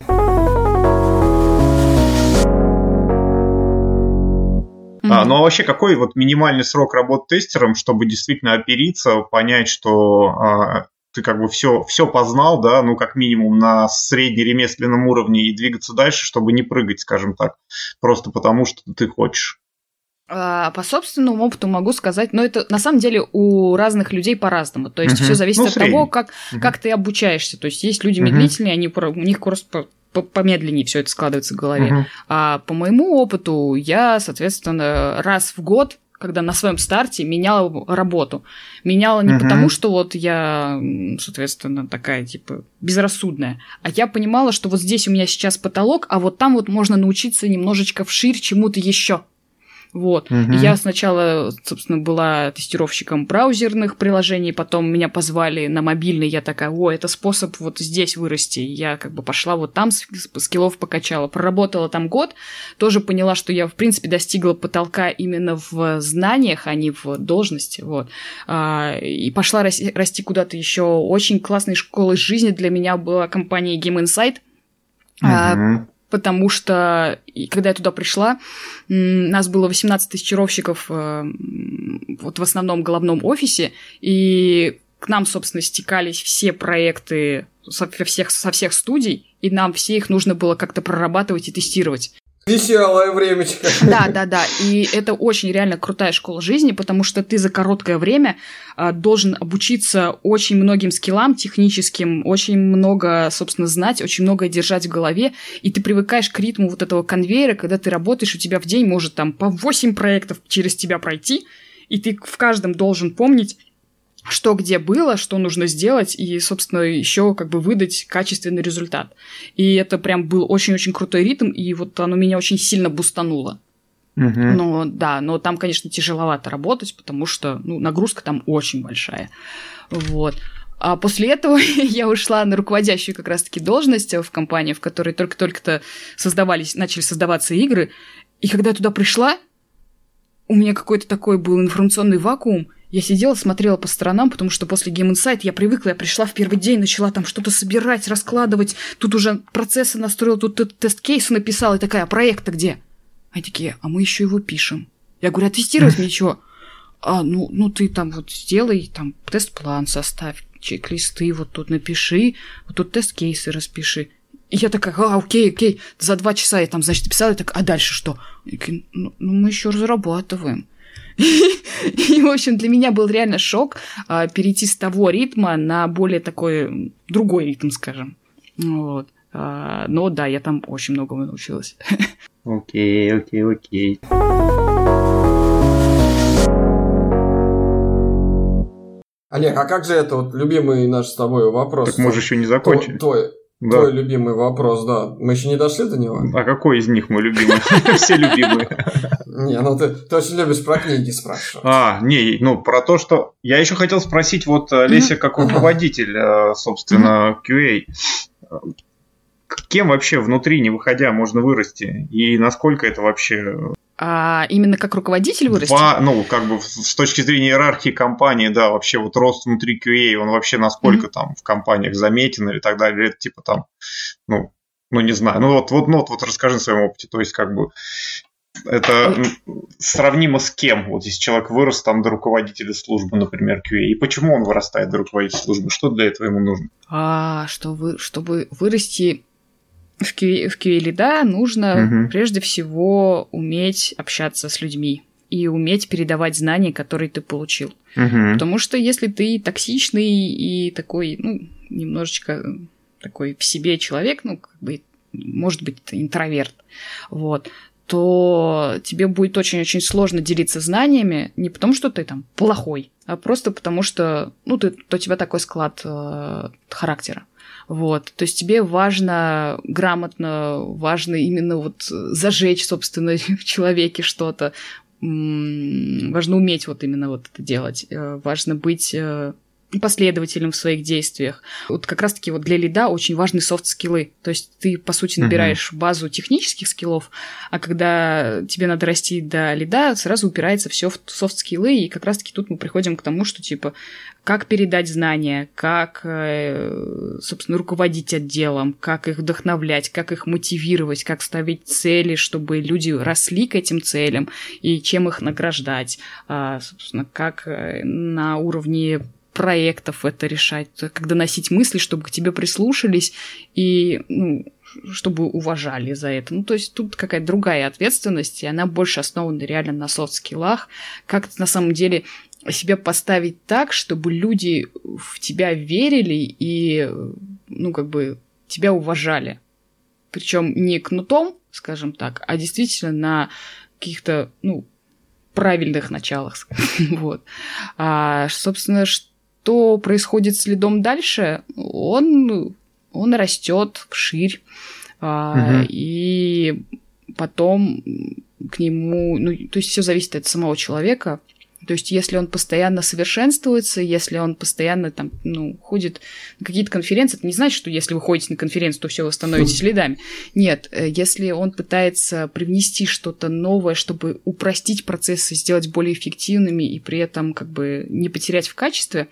Speaker 1: Mm-hmm. А, ну а вообще какой вот минимальный срок работы тестером, чтобы действительно опериться, понять, что а, ты как бы все, все познал, да, ну как минимум на среднеремесленном уровне и двигаться дальше, чтобы не прыгать, скажем так, просто потому что ты хочешь.
Speaker 3: А, по собственному опыту могу сказать, но это на самом деле у разных людей по-разному. То есть uh-huh. все зависит ну, от средний. того, как, uh-huh. как ты обучаешься. То есть есть люди медлительные, uh-huh. они, у них просто помедленнее все это складывается в голове. Uh-huh. А по моему опыту я, соответственно, раз в год когда на своем старте меняла работу. Меняла не uh-huh. потому, что вот я, соответственно, такая, типа, безрассудная, а я понимала, что вот здесь у меня сейчас потолок, а вот там вот можно научиться немножечко вширь чему-то еще. Вот. Угу. Я сначала, собственно, была тестировщиком браузерных приложений, потом меня позвали на мобильный, я такая, о, это способ вот здесь вырасти. Я как бы пошла вот там, скиллов покачала, проработала там год, тоже поняла, что я, в принципе, достигла потолка именно в знаниях, а не в должности, вот. А, и пошла расти, расти куда-то еще. Очень классной школой жизни для меня была компания Game Insight. Угу потому что когда я туда пришла, нас было 18 тестировщиков э, вот в основном головном офисе, и к нам, собственно, стекались все проекты со всех, со всех студий, и нам все их нужно было как-то прорабатывать и тестировать.
Speaker 2: Веселое времечко.
Speaker 3: Да, да, да. И это очень реально крутая школа жизни, потому что ты за короткое время а, должен обучиться очень многим скиллам техническим, очень много, собственно, знать, очень много держать в голове, и ты привыкаешь к ритму вот этого конвейера, когда ты работаешь, у тебя в день может там по 8 проектов через тебя пройти, и ты в каждом должен помнить что где было, что нужно сделать, и, собственно, еще как бы выдать качественный результат. И это прям был очень-очень крутой ритм, и вот оно меня очень сильно бустануло. Угу. Но да, но там, конечно, тяжеловато работать, потому что ну, нагрузка там очень большая. Вот. А после этого я ушла на руководящую как раз-таки должность в компании, в которой только-только-то создавались, начали создаваться игры. И когда я туда пришла, у меня какой-то такой был информационный вакуум, я сидела, смотрела по сторонам, потому что после Game Insight я привыкла, я пришла в первый день, начала там что-то собирать, раскладывать, тут уже процессы настроила, тут тест-кейсы написала, и такая, а проект-то где? Они такие, а мы еще его пишем. Я говорю, а тестировать мне что? А, ну, ну ты там вот сделай, там тест-план составь, чек-листы вот тут напиши, вот тут тест-кейсы распиши. И я такая, а, окей, окей, за два часа я там, значит, писала, и так, а дальше что? И, ну, ну, мы еще разрабатываем. И, в общем, для меня был реально шок а, перейти с того ритма на более такой другой ритм, скажем. Вот. А, но да, я там очень многому научилась.
Speaker 1: Окей, окей, окей.
Speaker 2: Олег, а как же это вот любимый наш с тобой вопрос?
Speaker 1: Так мы же еще не закончили.
Speaker 2: Твой, да. Твой любимый вопрос, да. Мы еще не дошли до него.
Speaker 1: А какой из них мой любимый? Все любимые.
Speaker 2: Не, ну ты, ты очень любишь про книги спрашивать.
Speaker 1: А, не, ну про то, что... Я еще хотел спросить, вот э, Леся, как руководитель, э, собственно, QA, кем вообще внутри, не выходя, можно вырасти? И насколько это вообще
Speaker 3: а именно как руководитель вырасти?
Speaker 1: По, ну, как бы с точки зрения иерархии компании, да, вообще вот рост внутри QA, он вообще насколько mm-hmm. там в компаниях заметен или так далее, или это типа там, ну, ну не знаю, ну вот, вот, ну, вот, вот расскажи на своем опыте, то есть как бы это сравнимо с кем? Вот если человек вырос там до руководителя службы, например, QA, и почему он вырастает до руководителя службы? Что для этого ему нужно?
Speaker 3: А, что вы, чтобы вырасти в QA, в QA лида нужно угу. прежде всего уметь общаться с людьми и уметь передавать знания, которые ты получил. Угу. Потому что если ты токсичный и такой, ну, немножечко такой в себе человек, ну, как бы, может быть, интроверт, вот, то тебе будет очень-очень сложно делиться знаниями не потому, что ты там плохой, а просто потому, что, ну, ты, то у тебя такой склад э, характера. Вот, то есть тебе важно грамотно, важно именно вот зажечь, собственно, в человеке что-то, важно уметь вот именно вот это делать, э, важно быть э, последовательным в своих действиях. Вот как раз-таки вот для лида очень важны софт-скиллы. То есть ты, по сути, набираешь uh-huh. базу технических скиллов, а когда тебе надо расти до лида, сразу упирается все в софт-скиллы, и как раз-таки тут мы приходим к тому, что, типа, как передать знания, как, э, собственно, руководить отделом, как их вдохновлять, как их мотивировать, как ставить цели, чтобы люди росли к этим целям, и чем их награждать, а, собственно, как э, на уровне проектов это решать, как доносить мысли, чтобы к тебе прислушались и ну, чтобы уважали за это. Ну, то есть тут какая-то другая ответственность, и она больше основана реально на софт-скиллах, как на самом деле себя поставить так, чтобы люди в тебя верили и, ну, как бы, тебя уважали. Причем не кнутом, скажем так, а действительно на каких-то, ну, правильных началах. вот. А, собственно, что что происходит с лидом дальше, он, он растет вширь. угу. И потом к нему, ну, то есть все зависит от самого человека. То есть, если он постоянно совершенствуется, если он постоянно там, ну, ходит на какие-то конференции, это не значит, что если вы ходите на конференцию, то все вы становитесь лидами. Нет, э, если он пытается привнести что-то новое, чтобы упростить процессы, сделать более эффективными и при этом как бы не потерять в качестве,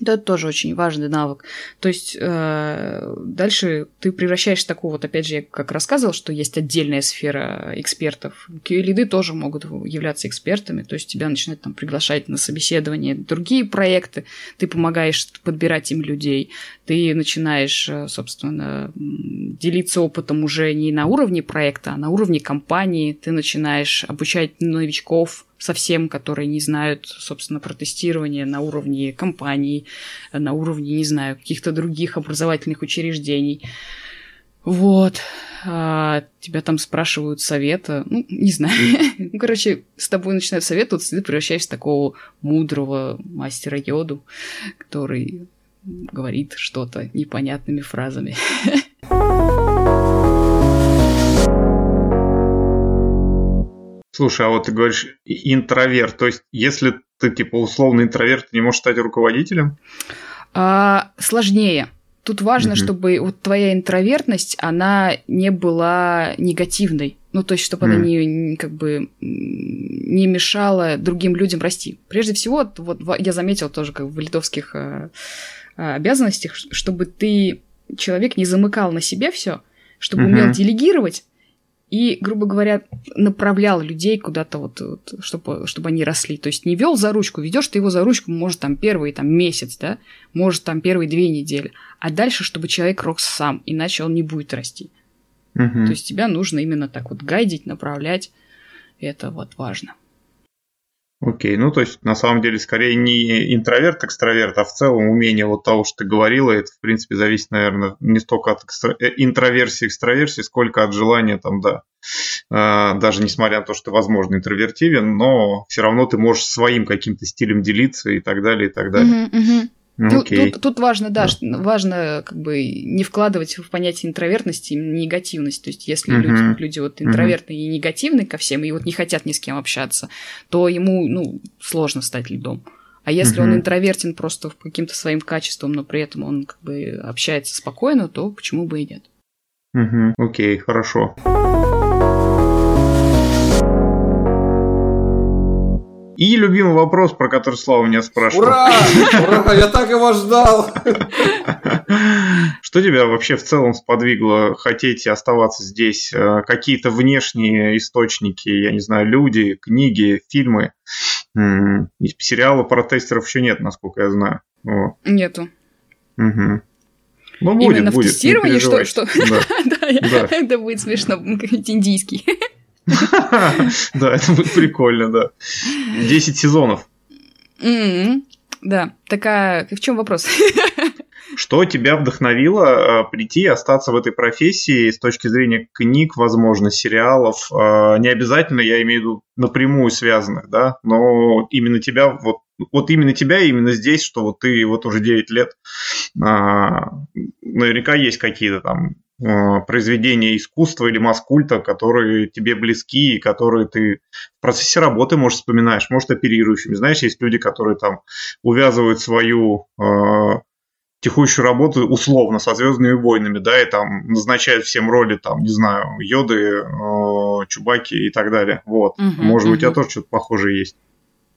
Speaker 3: это тоже очень важный навык. То есть э, дальше ты превращаешь такого, вот опять же, я как рассказывал, что есть отдельная сфера экспертов. QA-лиды тоже могут являться экспертами, то есть тебя начинают там приглашать на собеседование другие проекты, ты помогаешь подбирать им людей, ты начинаешь, э, собственно, делиться опытом уже не на уровне проекта, а на уровне компании, ты начинаешь обучать новичков, совсем, которые не знают, собственно, про тестирование на уровне компаний, на уровне, не знаю, каких-то других образовательных учреждений. Вот. А, тебя там спрашивают совета. Ну, не знаю. ну, короче, с тобой начинают советоваться, ты превращаешься в такого мудрого мастера йоду, который говорит что-то непонятными фразами.
Speaker 1: Слушай, а вот ты говоришь интроверт, то есть если ты типа условный интроверт, ты не можешь стать руководителем?
Speaker 3: А, сложнее. Тут важно, угу. чтобы вот твоя интровертность, она не была негативной. Ну, то есть, чтобы mm. она не, как бы, не мешала другим людям расти. Прежде всего, вот я заметил тоже, как в литовских э, обязанностях, чтобы ты, человек, не замыкал на себе все, чтобы mm-hmm. умел делегировать, и, грубо говоря, направлял людей куда-то вот, вот чтобы, чтобы они росли. То есть не вел за ручку, ведешь ты его за ручку, может, там первый там, месяц, да, может, там первые две недели, а дальше, чтобы человек рос сам, иначе он не будет расти. Угу. То есть тебя нужно именно так вот гайдить, направлять, это вот важно.
Speaker 1: Окей, ну то есть на самом деле скорее не интроверт, экстраверт, а в целом умение вот того, что ты говорила, это в принципе зависит, наверное, не столько от экстра... Э, интроверсии, экстраверсии, сколько от желания там, да, а, даже несмотря на то, что ты, возможно, интровертивен, но все равно ты можешь своим каким-то стилем делиться и так далее, и так далее.
Speaker 3: Uh-huh, uh-huh. Тут, тут, тут важно, да, да. важно как бы не вкладывать в понятие интровертности негативность. То есть, если uh-huh. люди, люди вот интровертные uh-huh. и негативны ко всем, и вот не хотят ни с кем общаться, то ему, ну, сложно стать лидом. А если uh-huh. он интровертен просто по каким-то своим качествам, но при этом он как бы общается спокойно, то почему бы и нет?
Speaker 1: Угу, окей, хорошо. И любимый вопрос, про который Слава меня спрашивал.
Speaker 2: Ура! Ура! Я так его ждал!
Speaker 1: Что тебя вообще в целом сподвигло хотеть оставаться здесь? Э, какие-то внешние источники, я не знаю, люди, книги, фильмы? Сериала про тестеров еще нет, насколько я знаю.
Speaker 3: Нету.
Speaker 1: Угу.
Speaker 3: Ну, будет, Именно будет, в тестировании, что... что... Да. да, это будет смешно, какой-нибудь индийский.
Speaker 1: Да, это будет прикольно, да. Десять сезонов.
Speaker 3: Да, такая... В чем вопрос?
Speaker 1: Что тебя вдохновило э, прийти и остаться в этой профессии с точки зрения книг, возможно, сериалов? Э, не обязательно, я имею в виду напрямую связанных, да, но именно тебя, вот, вот именно тебя именно здесь, что вот ты вот уже 9 лет, а, наверняка есть какие-то там произведения искусства или маскульта, которые тебе близки и которые ты в процессе работы, может, вспоминаешь, может, оперирующими. Знаешь, есть люди, которые там увязывают свою э, текущую работу условно со Звездными войнами, да, и там назначают всем роли, там, не знаю, Йоды, э, Чубаки и так далее. Вот. Угу, может, угу. у тебя тоже что-то похожее есть.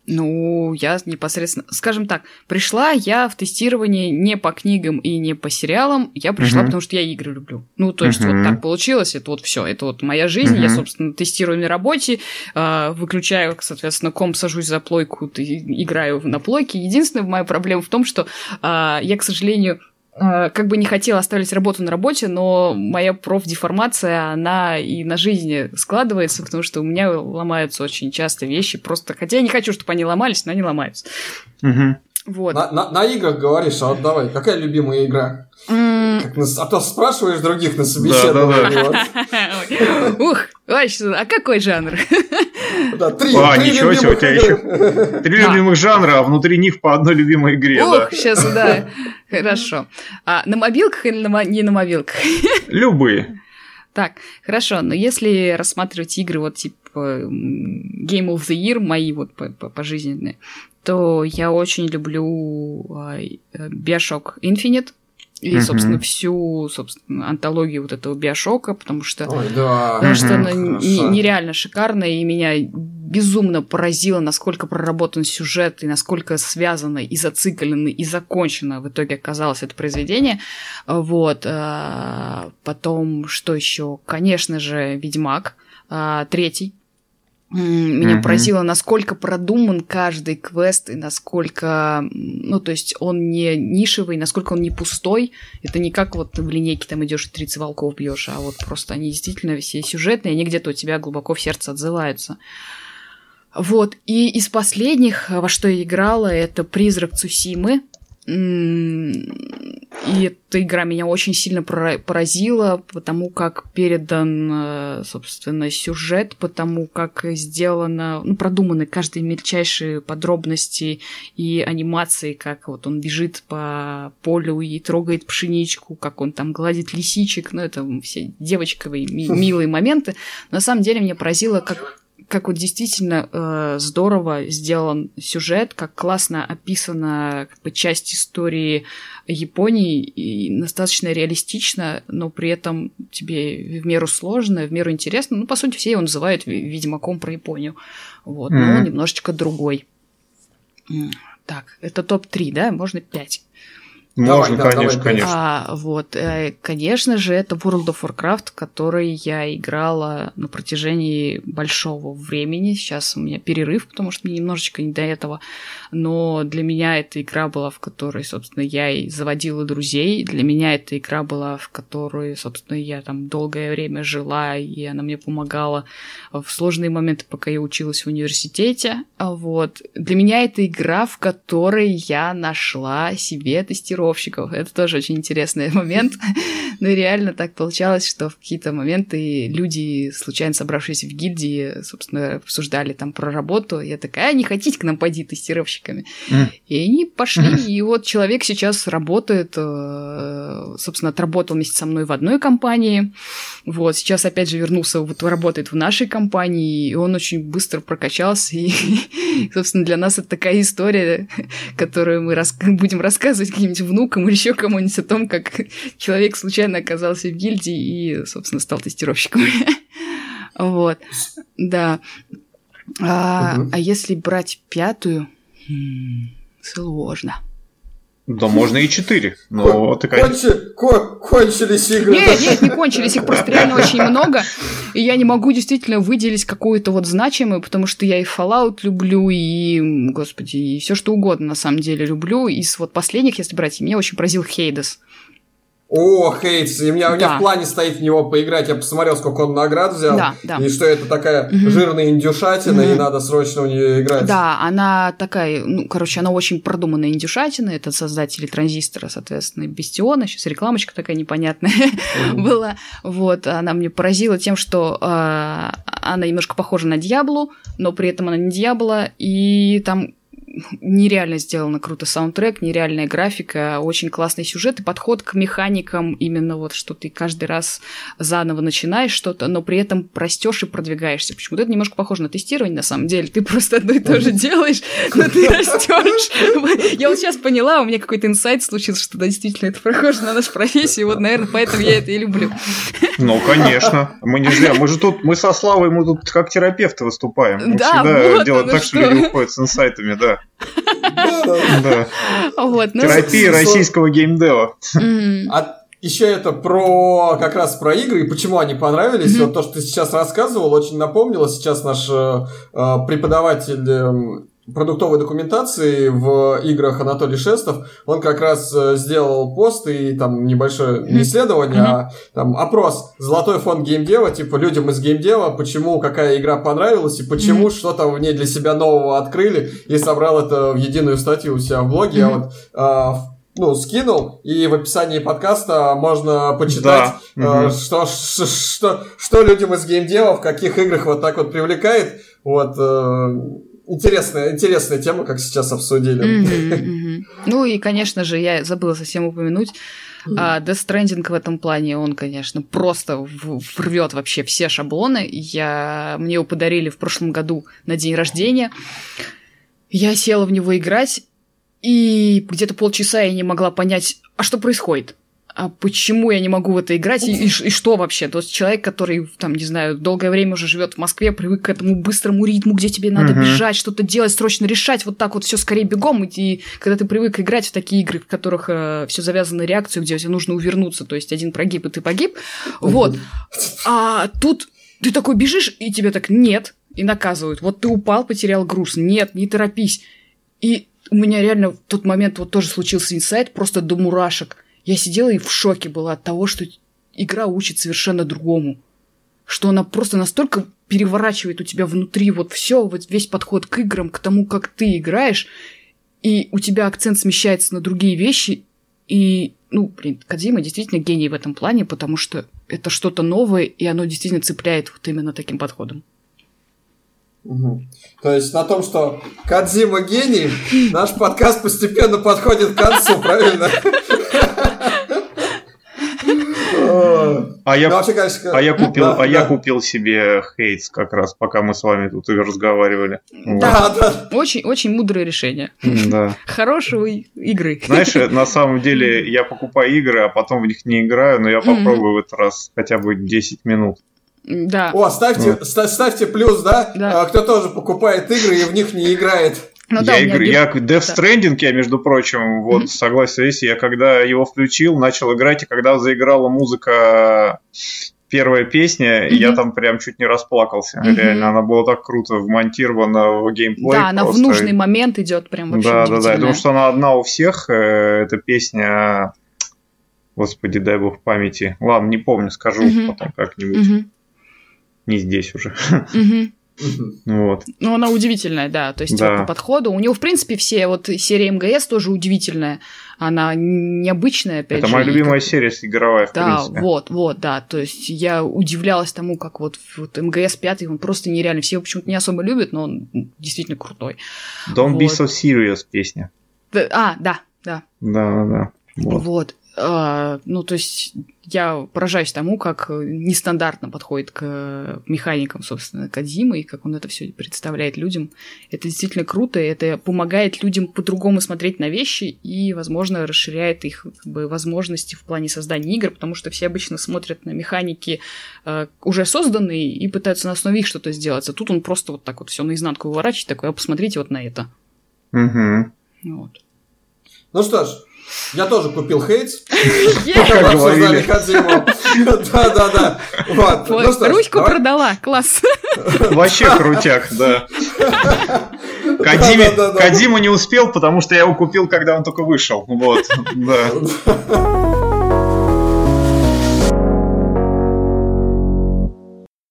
Speaker 3: Ну, я непосредственно, скажем так, пришла я в тестирование не по книгам и не по сериалам, я пришла, uh-huh. потому что я игры люблю. Ну, то есть uh-huh. вот так получилось, это вот все, это вот моя жизнь, uh-huh. я, собственно, тестирую на работе, э, выключаю, соответственно, комп, сажусь за плойку, играю на плойке. Единственная моя проблема в том, что э, я, к сожалению, как бы не хотела оставить работу на работе, но моя профдеформация, она и на жизни складывается, потому что у меня ломаются очень часто вещи, просто, хотя я не хочу, чтобы они ломались, но они ломаются.
Speaker 2: Угу. Вот. На, на, на играх говоришь, а вот давай, какая любимая игра? Как на, а то спрашиваешь других на собеседовании.
Speaker 3: Ух, а какой жанр?
Speaker 1: Да, три, а, три ничего себе, у тебя еще три любимых жанра, а внутри них по одной любимой игре.
Speaker 3: Ух, сейчас, да. Хорошо. А на мобилках или на, не на мобилках?
Speaker 1: Любые.
Speaker 3: Так, хорошо, но если рассматривать игры вот типа Game of the Year, мои вот пожизненные, то я очень люблю Bioshock Infinite, и, собственно, всю, собственно, антологию вот этого биошока, потому что,
Speaker 2: Ой, да.
Speaker 3: потому что она нереально шикарная, и меня безумно поразило, насколько проработан сюжет, и насколько связано, и зациклено, и закончено в итоге оказалось это произведение. Вот. А, потом, что еще? Конечно же, Ведьмак, а, третий, меня mm-hmm. поразило, насколько продуман каждый квест и насколько, ну, то есть он не нишевый, насколько он не пустой. Это не как вот в линейке там идешь и 30 волков бьешь, а вот просто они действительно все сюжетные, они где-то у тебя глубоко в сердце отзываются. Вот, и из последних, во что я играла, это «Призрак Цусимы», и эта игра меня очень сильно поразила, потому как передан, э, собственно, сюжет, потому как сделано, ну, продуманы каждые мельчайшие подробности и анимации, как вот он бежит по полю и трогает пшеничку, как он там гладит лисичек, ну, это все девочковые милые моменты. На самом деле меня поразило, как как вот действительно э, здорово сделан сюжет, как классно описана как бы, часть истории Японии и достаточно реалистично, но при этом тебе в меру сложно, в меру интересно. Ну, по сути, все его называют Ведьмаком про Японию. Вот, mm-hmm. но немножечко другой. Так, это топ-3, да? Можно 5.
Speaker 1: Можно, давай, конечно, давай, конечно.
Speaker 3: А, вот, э, конечно же, это World of Warcraft, который я играла на протяжении большого времени. Сейчас у меня перерыв, потому что мне немножечко не до этого. Но для меня эта игра была, в которой, собственно, я и заводила друзей. Для меня эта игра была, в которой, собственно, я там долгое время жила, и она мне помогала в сложные моменты, пока я училась в университете. Вот. Для меня это игра, в которой я нашла себе тестировку тестировщиков. Это тоже очень интересный момент. Но реально так получалось, что в какие-то моменты люди, случайно собравшиеся в гильдии, собственно, обсуждали там про работу. Я такая, а не хотите к нам пойти тестировщиками? Mm. И они пошли, mm. и вот человек сейчас работает, э, собственно, отработал вместе со мной в одной компании. Вот, сейчас опять же вернулся, вот работает в нашей компании, и он очень быстро прокачался. И, собственно, для нас это такая история, которую мы рас будем рассказывать каким-нибудь внукам или еще кому-нибудь о том, как человек случайно оказался в гильдии и, собственно, стал тестировщиком. Вот, да. А, а если брать пятую, хм, сложно.
Speaker 1: Да можно и четыре, но
Speaker 2: Кон- ты, конечно... Кончи, кончились игры.
Speaker 3: Нет, нет, не кончились, их просто реально очень много, и я не могу действительно выделить какую-то вот значимую, потому что я и Fallout люблю, и, господи, и все что угодно на самом деле люблю. Из вот последних, если брать, меня очень поразил Хейдес.
Speaker 2: О, Хейтс, у меня, да. у меня в плане стоит в него поиграть. Я посмотрел, сколько он наград взял. Да, да. И что это такая угу. жирная индюшатина, угу. и надо срочно у нее играть.
Speaker 3: Да, она такая, ну, короче, она очень продуманная индюшатина. Это создатели транзистора, соответственно, Бестиона. Сейчас рекламочка такая непонятная угу. была. Вот, она мне поразила тем, что э, она немножко похожа на Дьяблу, но при этом она не Дьябла, и там нереально сделано круто саундтрек, нереальная графика, очень классный сюжет и подход к механикам именно вот, что ты каждый раз заново начинаешь что-то, но при этом растешь и продвигаешься. Почему-то это немножко похоже на тестирование, на самом деле. Ты просто одно и то же делаешь, но ты растешь. Я вот сейчас поняла, у меня какой-то инсайт случился, что да, действительно это похоже на нашу профессию, вот, наверное, поэтому я это и люблю.
Speaker 1: Ну, конечно. Мы не зря. Мы же тут, мы со Славой, мы тут как терапевты выступаем. Мы да, всегда вот делаем так, что люди уходят с инсайтами, да. Ну, Терапия российского геймдева.
Speaker 2: А еще это про как раз про игры и почему они понравились. Вот то, что ты сейчас рассказывал, очень напомнило. Сейчас наш э, э, преподаватель эм, продуктовой документации в играх Анатолий Шестов, он как раз э, сделал пост и там небольшое не исследование, mm-hmm. а там опрос «Золотой фонд геймдева», типа людям из геймдева, почему какая игра понравилась и почему mm-hmm. что там в ней для себя нового открыли, и собрал это в единую статью у себя в блоге. Mm-hmm. Я вот а, ну, скинул, и в описании подкаста можно почитать, да. э, что, что, что, что людям из геймдева в каких играх вот так вот привлекает. Вот, э, интересная, интересная тема, как сейчас обсудили.
Speaker 3: Ну и, конечно же, я забыла совсем упомянуть, а Death Stranding в этом плане, он, конечно, просто врвет вообще все шаблоны. Я... Мне его подарили в прошлом году на день рождения. Я села в него играть, и где-то полчаса я не могла понять, а что происходит а почему я не могу в это играть, и, и, и что вообще? То есть человек, который, там, не знаю, долгое время уже живет в Москве, привык к этому быстрому ритму, где тебе надо uh-huh. бежать, что-то делать, срочно решать, вот так вот все скорее бегом, и когда ты привык играть в такие игры, в которых э, все завязано на реакцию, где тебе нужно увернуться, то есть один прогиб, и ты погиб, uh-huh. вот. А тут ты такой бежишь, и тебе так нет, и наказывают. Вот ты упал, потерял груз, нет, не торопись. И у меня реально в тот момент вот тоже случился инсайт, просто до мурашек – я сидела и в шоке была от того, что игра учит совершенно другому. Что она просто настолько переворачивает у тебя внутри вот все, вот весь подход к играм, к тому, как ты играешь, и у тебя акцент смещается на другие вещи, и, ну, блин, Кадзима действительно гений в этом плане, потому что это что-то новое, и оно действительно цепляет вот именно таким подходом.
Speaker 2: Угу. То есть на том, что Кадзима гений, наш подкаст постепенно подходит к концу, правильно?
Speaker 1: А я, ну, вообще, конечно, а я купил, да, а да. я купил себе Хейтс как раз, пока мы с вами тут разговаривали.
Speaker 3: Да, вот. да. Очень, очень мудрое решение.
Speaker 1: Да.
Speaker 3: Хорошего игры.
Speaker 1: Знаешь, на самом деле я покупаю игры, а потом в них не играю, но я попробую в этот раз хотя бы 10 минут.
Speaker 3: Да.
Speaker 2: О, ставьте, вот. ставьте плюс, да? да? А, кто тоже покупает игры и в них не играет.
Speaker 1: Ну, да, я, игр... я Death Stranding, я, между прочим, вот mm-hmm. согласен я когда его включил, начал играть, и когда заиграла музыка первая песня, mm-hmm. я там прям чуть не расплакался. Mm-hmm. Реально, она была так круто вмонтирована в геймплей.
Speaker 3: Да, она в нужный момент идет прям вообще
Speaker 1: Да, да, да. Потому что она одна у всех. Э, эта песня... Господи, дай бог памяти. Ладно, не помню, скажу mm-hmm. потом как-нибудь. Mm-hmm. Не здесь уже.
Speaker 3: Mm-hmm. Вот. Ну, она удивительная, да. То есть да. по подходу. У него, в принципе, все вот серия МГС тоже удивительная. Она необычная, опять
Speaker 1: Это
Speaker 3: же.
Speaker 1: моя любимая как... серия игровая, в
Speaker 3: да,
Speaker 1: принципе.
Speaker 3: вот, вот, да. То есть я удивлялась тому, как вот, вот МГС 5, он просто нереально. Все его почему-то не особо любят, но он действительно крутой.
Speaker 1: Don't вот. be so serious песня.
Speaker 3: А, да, да.
Speaker 1: Да, да, да.
Speaker 3: Вот. вот. А, ну, то есть я поражаюсь тому, как нестандартно подходит к механикам, собственно, Кадзимы, и как он это все представляет людям. Это действительно круто, и это помогает людям по-другому смотреть на вещи и, возможно, расширяет их как бы, возможности в плане создания игр, потому что все обычно смотрят на механики э, уже созданные и пытаются на основе их что-то сделать. А тут он просто вот так вот все наизнанку выворачивает, такой, а посмотрите вот на это.
Speaker 1: Угу.
Speaker 3: Вот.
Speaker 2: Ну что ж, я тоже купил Хейтс.
Speaker 1: Пока обсуждали Кадзиму.
Speaker 2: Да-да-да.
Speaker 3: Ну ручку продала, класс.
Speaker 1: Вообще крутяк, да. Кадиму не успел, потому что я его купил, когда он только вышел. Вот, да.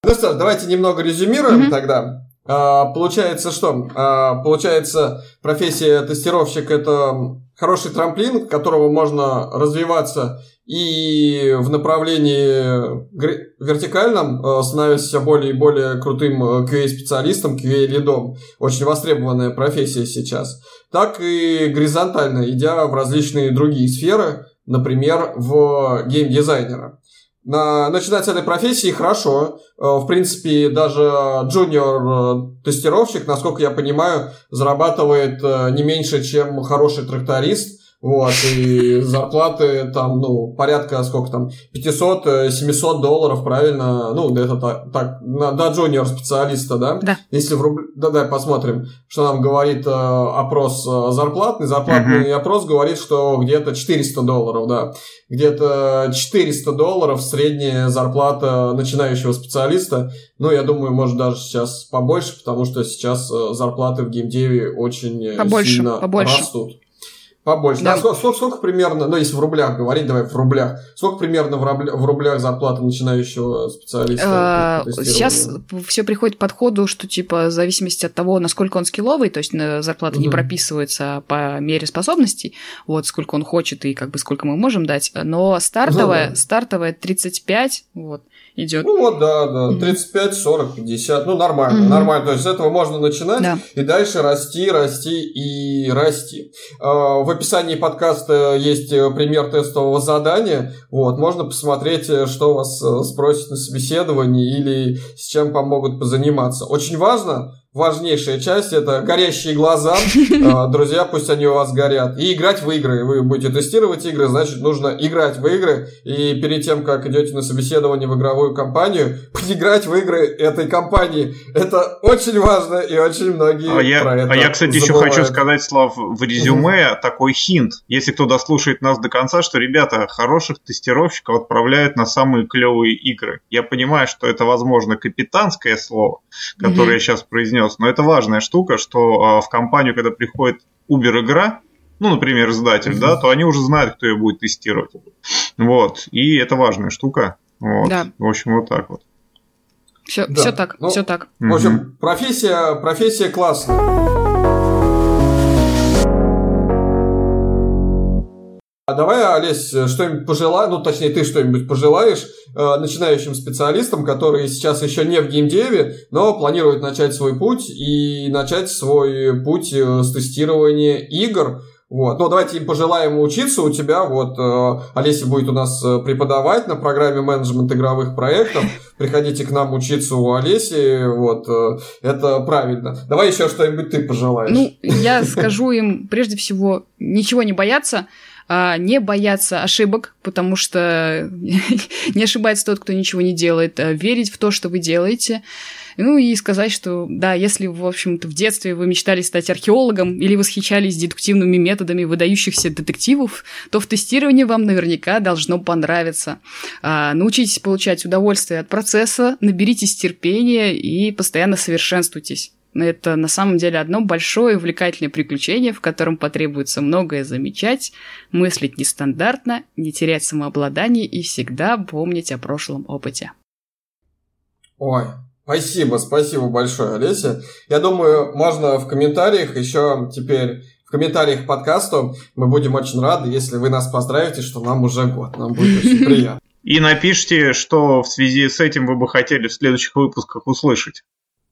Speaker 2: Ну что ж, давайте немного резюмируем mm-hmm. тогда. А, получается что? А, получается, профессия тестировщик это хороший трамплин, которого можно развиваться и в направлении вертикальном, э, становясь все более и более крутым QA-специалистом, QA-лидом, очень востребованная профессия сейчас, так и горизонтально, идя в различные другие сферы, например, в геймдизайнера. На, начинать с этой профессии хорошо. Э, в принципе, даже джуниор-тестировщик, насколько я понимаю, зарабатывает э, не меньше, чем хороший тракторист. Вот, и зарплаты там, ну, порядка, сколько там, 500-700 э, долларов, правильно? Ну, это так, так на, до джуниор-специалиста, да?
Speaker 3: Да.
Speaker 2: Если в рубль... Да, да, посмотрим, что нам говорит э, опрос э, зарплатный. Зарплатный uh-huh. опрос говорит, что где-то 400 долларов, да. Где-то 400 долларов средняя зарплата начинающего специалиста. Ну, я думаю, может даже сейчас побольше, потому что сейчас э, зарплаты в геймдеве очень побольше, сильно побольше. растут. Побольше. Да. да сколько, сколько, сколько примерно, ну, если в рублях говорить, давай в рублях, сколько примерно в, рублях, в рублях зарплата начинающего специалиста?
Speaker 3: А, сейчас все приходит к подходу, что, типа, в зависимости от того, насколько он скилловый, то есть зарплата mm-hmm. не прописывается по мере способностей, вот, сколько он хочет и, как бы, сколько мы можем дать, но стартовая, mm-hmm. стартовая 35, вот, идет.
Speaker 2: Ну вот, да, да, 35, 40, 50, ну нормально, mm-hmm. нормально. То есть с этого можно начинать да. и дальше расти, расти и расти. А, в описании подкаста есть э, пример тестового задания. Вот, можно посмотреть, э, что вас э, спросят на собеседовании или с чем помогут позаниматься. Очень важно важнейшая часть это горящие глаза. А, друзья, пусть они у вас горят. И играть в игры. Вы будете тестировать игры, значит, нужно играть в игры. И перед тем, как идете на собеседование в игровую компанию, поиграть в игры этой компании. Это очень важно, и очень многие
Speaker 1: а я, про это А я, кстати, забывают. еще хочу сказать, Слав, в резюме угу. такой хинт. Если кто дослушает нас до конца, что, ребята, хороших тестировщиков отправляют на самые клевые игры. Я понимаю, что это, возможно, капитанское слово, которое угу. я сейчас произнес, принес. Но это важная штука, что а, в компанию, когда приходит Uber игра, ну, например, издатель, mm-hmm. да, то они уже знают, кто ее будет тестировать. Вот. И это важная штука. Вот. Да. В общем, вот так вот.
Speaker 3: Все, да. все так, ну, все так.
Speaker 2: В общем, профессия, профессия классная. А давай, Олесь, что-нибудь пожелаешь, ну, точнее, ты что-нибудь пожелаешь э, начинающим специалистам, которые сейчас еще не в геймдеве, но планируют начать свой путь и начать свой путь э, с тестирования игр. Вот. Ну, давайте им пожелаем учиться у тебя. Вот э, Олеся будет у нас э, преподавать на программе менеджмент игровых проектов. Приходите к нам учиться у Олеси. Вот. Э, это правильно. Давай еще что-нибудь ты пожелаешь.
Speaker 3: Ну, я скажу им прежде всего ничего не бояться не бояться ошибок, потому что не ошибается тот, кто ничего не делает, а верить в то, что вы делаете. Ну и сказать, что да, если, в общем-то, в детстве вы мечтали стать археологом или восхищались дедуктивными методами выдающихся детективов, то в тестировании вам наверняка должно понравиться. А, научитесь получать удовольствие от процесса, наберитесь терпения и постоянно совершенствуйтесь. Это на самом деле одно большое увлекательное приключение, в котором потребуется многое замечать, мыслить нестандартно, не терять самообладание и всегда помнить о прошлом опыте.
Speaker 2: Ой, спасибо, спасибо большое, Олеся. Я думаю, можно в комментариях еще теперь в комментариях к подкасту мы будем очень рады, если вы нас поздравите, что нам уже год. Нам будет очень приятно.
Speaker 1: И напишите, что в связи с этим вы бы хотели в следующих выпусках услышать.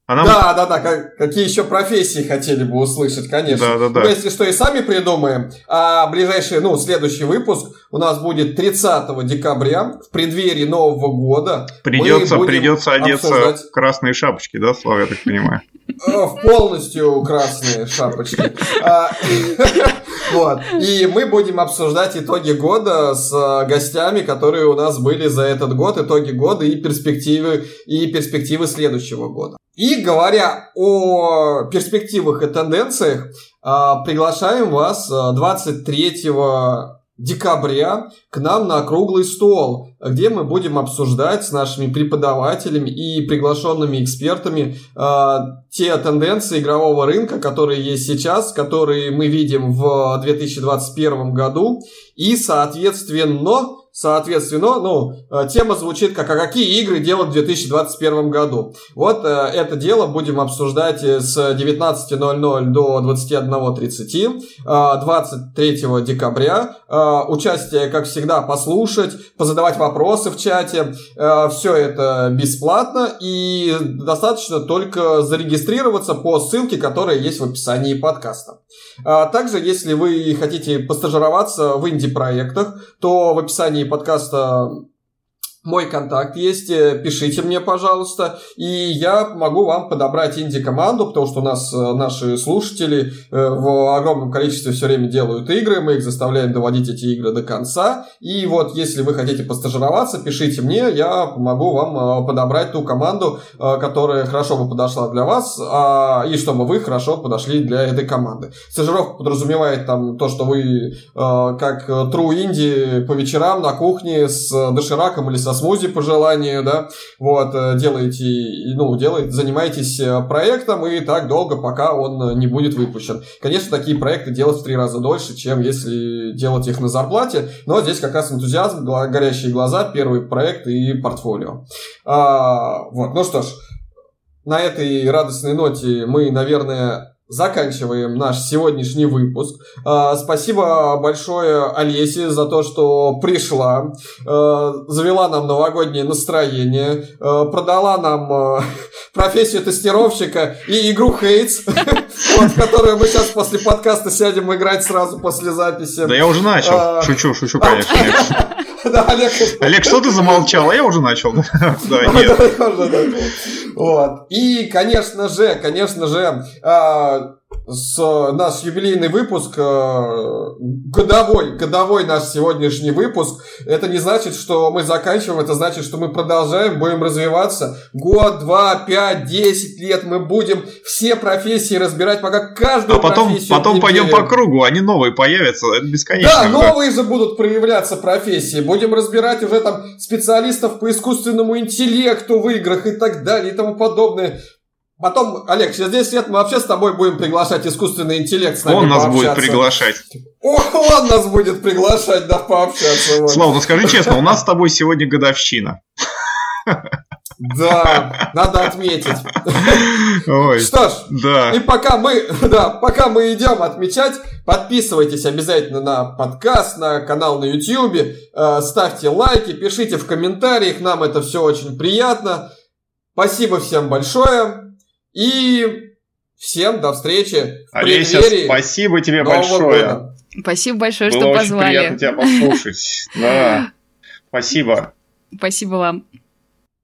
Speaker 2: Она... Да, да, да, как, какие еще профессии хотели бы услышать, конечно. Да, да, да. Мы, если что, и сами придумаем. А ближайший, ну, следующий выпуск у нас будет 30 декабря, в преддверии Нового года.
Speaker 1: Придется, придется одеться обсуждать... в красные шапочки, да, Слава, я так понимаю?
Speaker 2: Э, в полностью красные шапочки. А, вот. И мы будем обсуждать итоги года с э, гостями, которые у нас были за этот год, итоги года и перспективы, и перспективы следующего года. И говоря о перспективах и тенденциях, а, приглашаем вас 23 а, декабря к нам на круглый стол. где мы будем обсуждать с нашими преподавателями и приглашенными экспертами э, те тенденции игрового рынка, которые есть сейчас, которые мы видим в 2021 году, и, соответственно, Соответственно, ну, э, тема звучит как «А какие игры делать в 2021 году?». Вот э, это дело будем обсуждать э, с 19.00 до 21.30 23 декабря. Участие, как всегда, послушать, позадавать вопросы в чате. Все это бесплатно и достаточно только зарегистрироваться по ссылке, которая есть в описании подкаста. Также, если вы хотите постажироваться в инди-проектах, то в описании описании подкаста мой контакт есть, э, пишите мне, пожалуйста, и я могу вам подобрать инди-команду, потому что у нас э, наши слушатели э, в огромном количестве все время делают игры, мы их заставляем доводить эти игры до конца, и вот если вы хотите постажироваться, пишите мне, я помогу вам подобрать ту команду, которая хорошо бы подошла для вас, а, и чтобы вы хорошо подошли для этой команды. Стажировка подразумевает там то, что вы как true инди по вечерам на кухне с дошираком или со со смузи по желанию, да, вот, э, делаете, ну, делаете, занимаетесь э, проектом и так долго, пока он э, не будет выпущен. Конечно, такие проекты делать в три раза дольше, чем если делать их на зарплате, но здесь как раз энтузиазм, горящие глаза, первый проект и портфолио. А, вот, ну что ж, на этой радостной ноте мы, наверное, заканчиваем наш сегодняшний выпуск. А, спасибо большое Олесе за то, что пришла, а, завела нам новогоднее настроение, а, продала нам профессию тестировщика и игру Хейтс, в которую мы сейчас после подкаста сядем играть сразу после записи.
Speaker 1: Да я уже начал. Шучу, шучу, конечно. Да, Олег. Олег, что ты замолчал? А я уже начал. Да,
Speaker 2: нет. Вот. И, конечно же, конечно же, с наш юбилейный выпуск, э, годовой, годовой наш сегодняшний выпуск. Это не значит, что мы заканчиваем, это значит, что мы продолжаем, будем развиваться. Год, два, пять, десять лет мы будем все профессии разбирать, пока каждую
Speaker 1: а потом, профессию потом пойдем по кругу, они новые появятся, это бесконечно.
Speaker 2: Да, новые же будут проявляться профессии. Будем разбирать уже там специалистов по искусственному интеллекту в играх и так далее и тому подобное. Потом, Олег, через 10 лет мы вообще с тобой будем приглашать искусственный интеллект с нами
Speaker 1: Он нас будет приглашать.
Speaker 2: Он нас будет приглашать, да, пообщаться.
Speaker 1: Вот. Слава, ну скажи честно, у нас с тобой сегодня годовщина.
Speaker 2: Да, надо отметить. Ой, Что ж, да. и пока мы, да, пока мы идем отмечать, подписывайтесь обязательно на подкаст, на канал на YouTube, э, ставьте лайки, пишите в комментариях, нам это все очень приятно. Спасибо всем большое. И всем до встречи
Speaker 1: в Олеся, преддверии спасибо тебе большое. Года.
Speaker 3: Спасибо большое, Было что очень позвали.
Speaker 1: приятно тебя послушать. Да. Спасибо.
Speaker 3: Спасибо вам.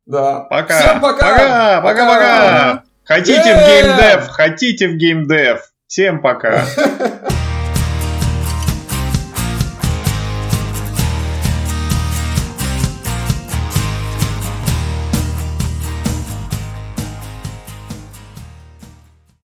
Speaker 2: Да.
Speaker 1: Пока. Всем пока. Пока, пока, пока. Хотите в геймдев, хотите в геймдев. Всем пока.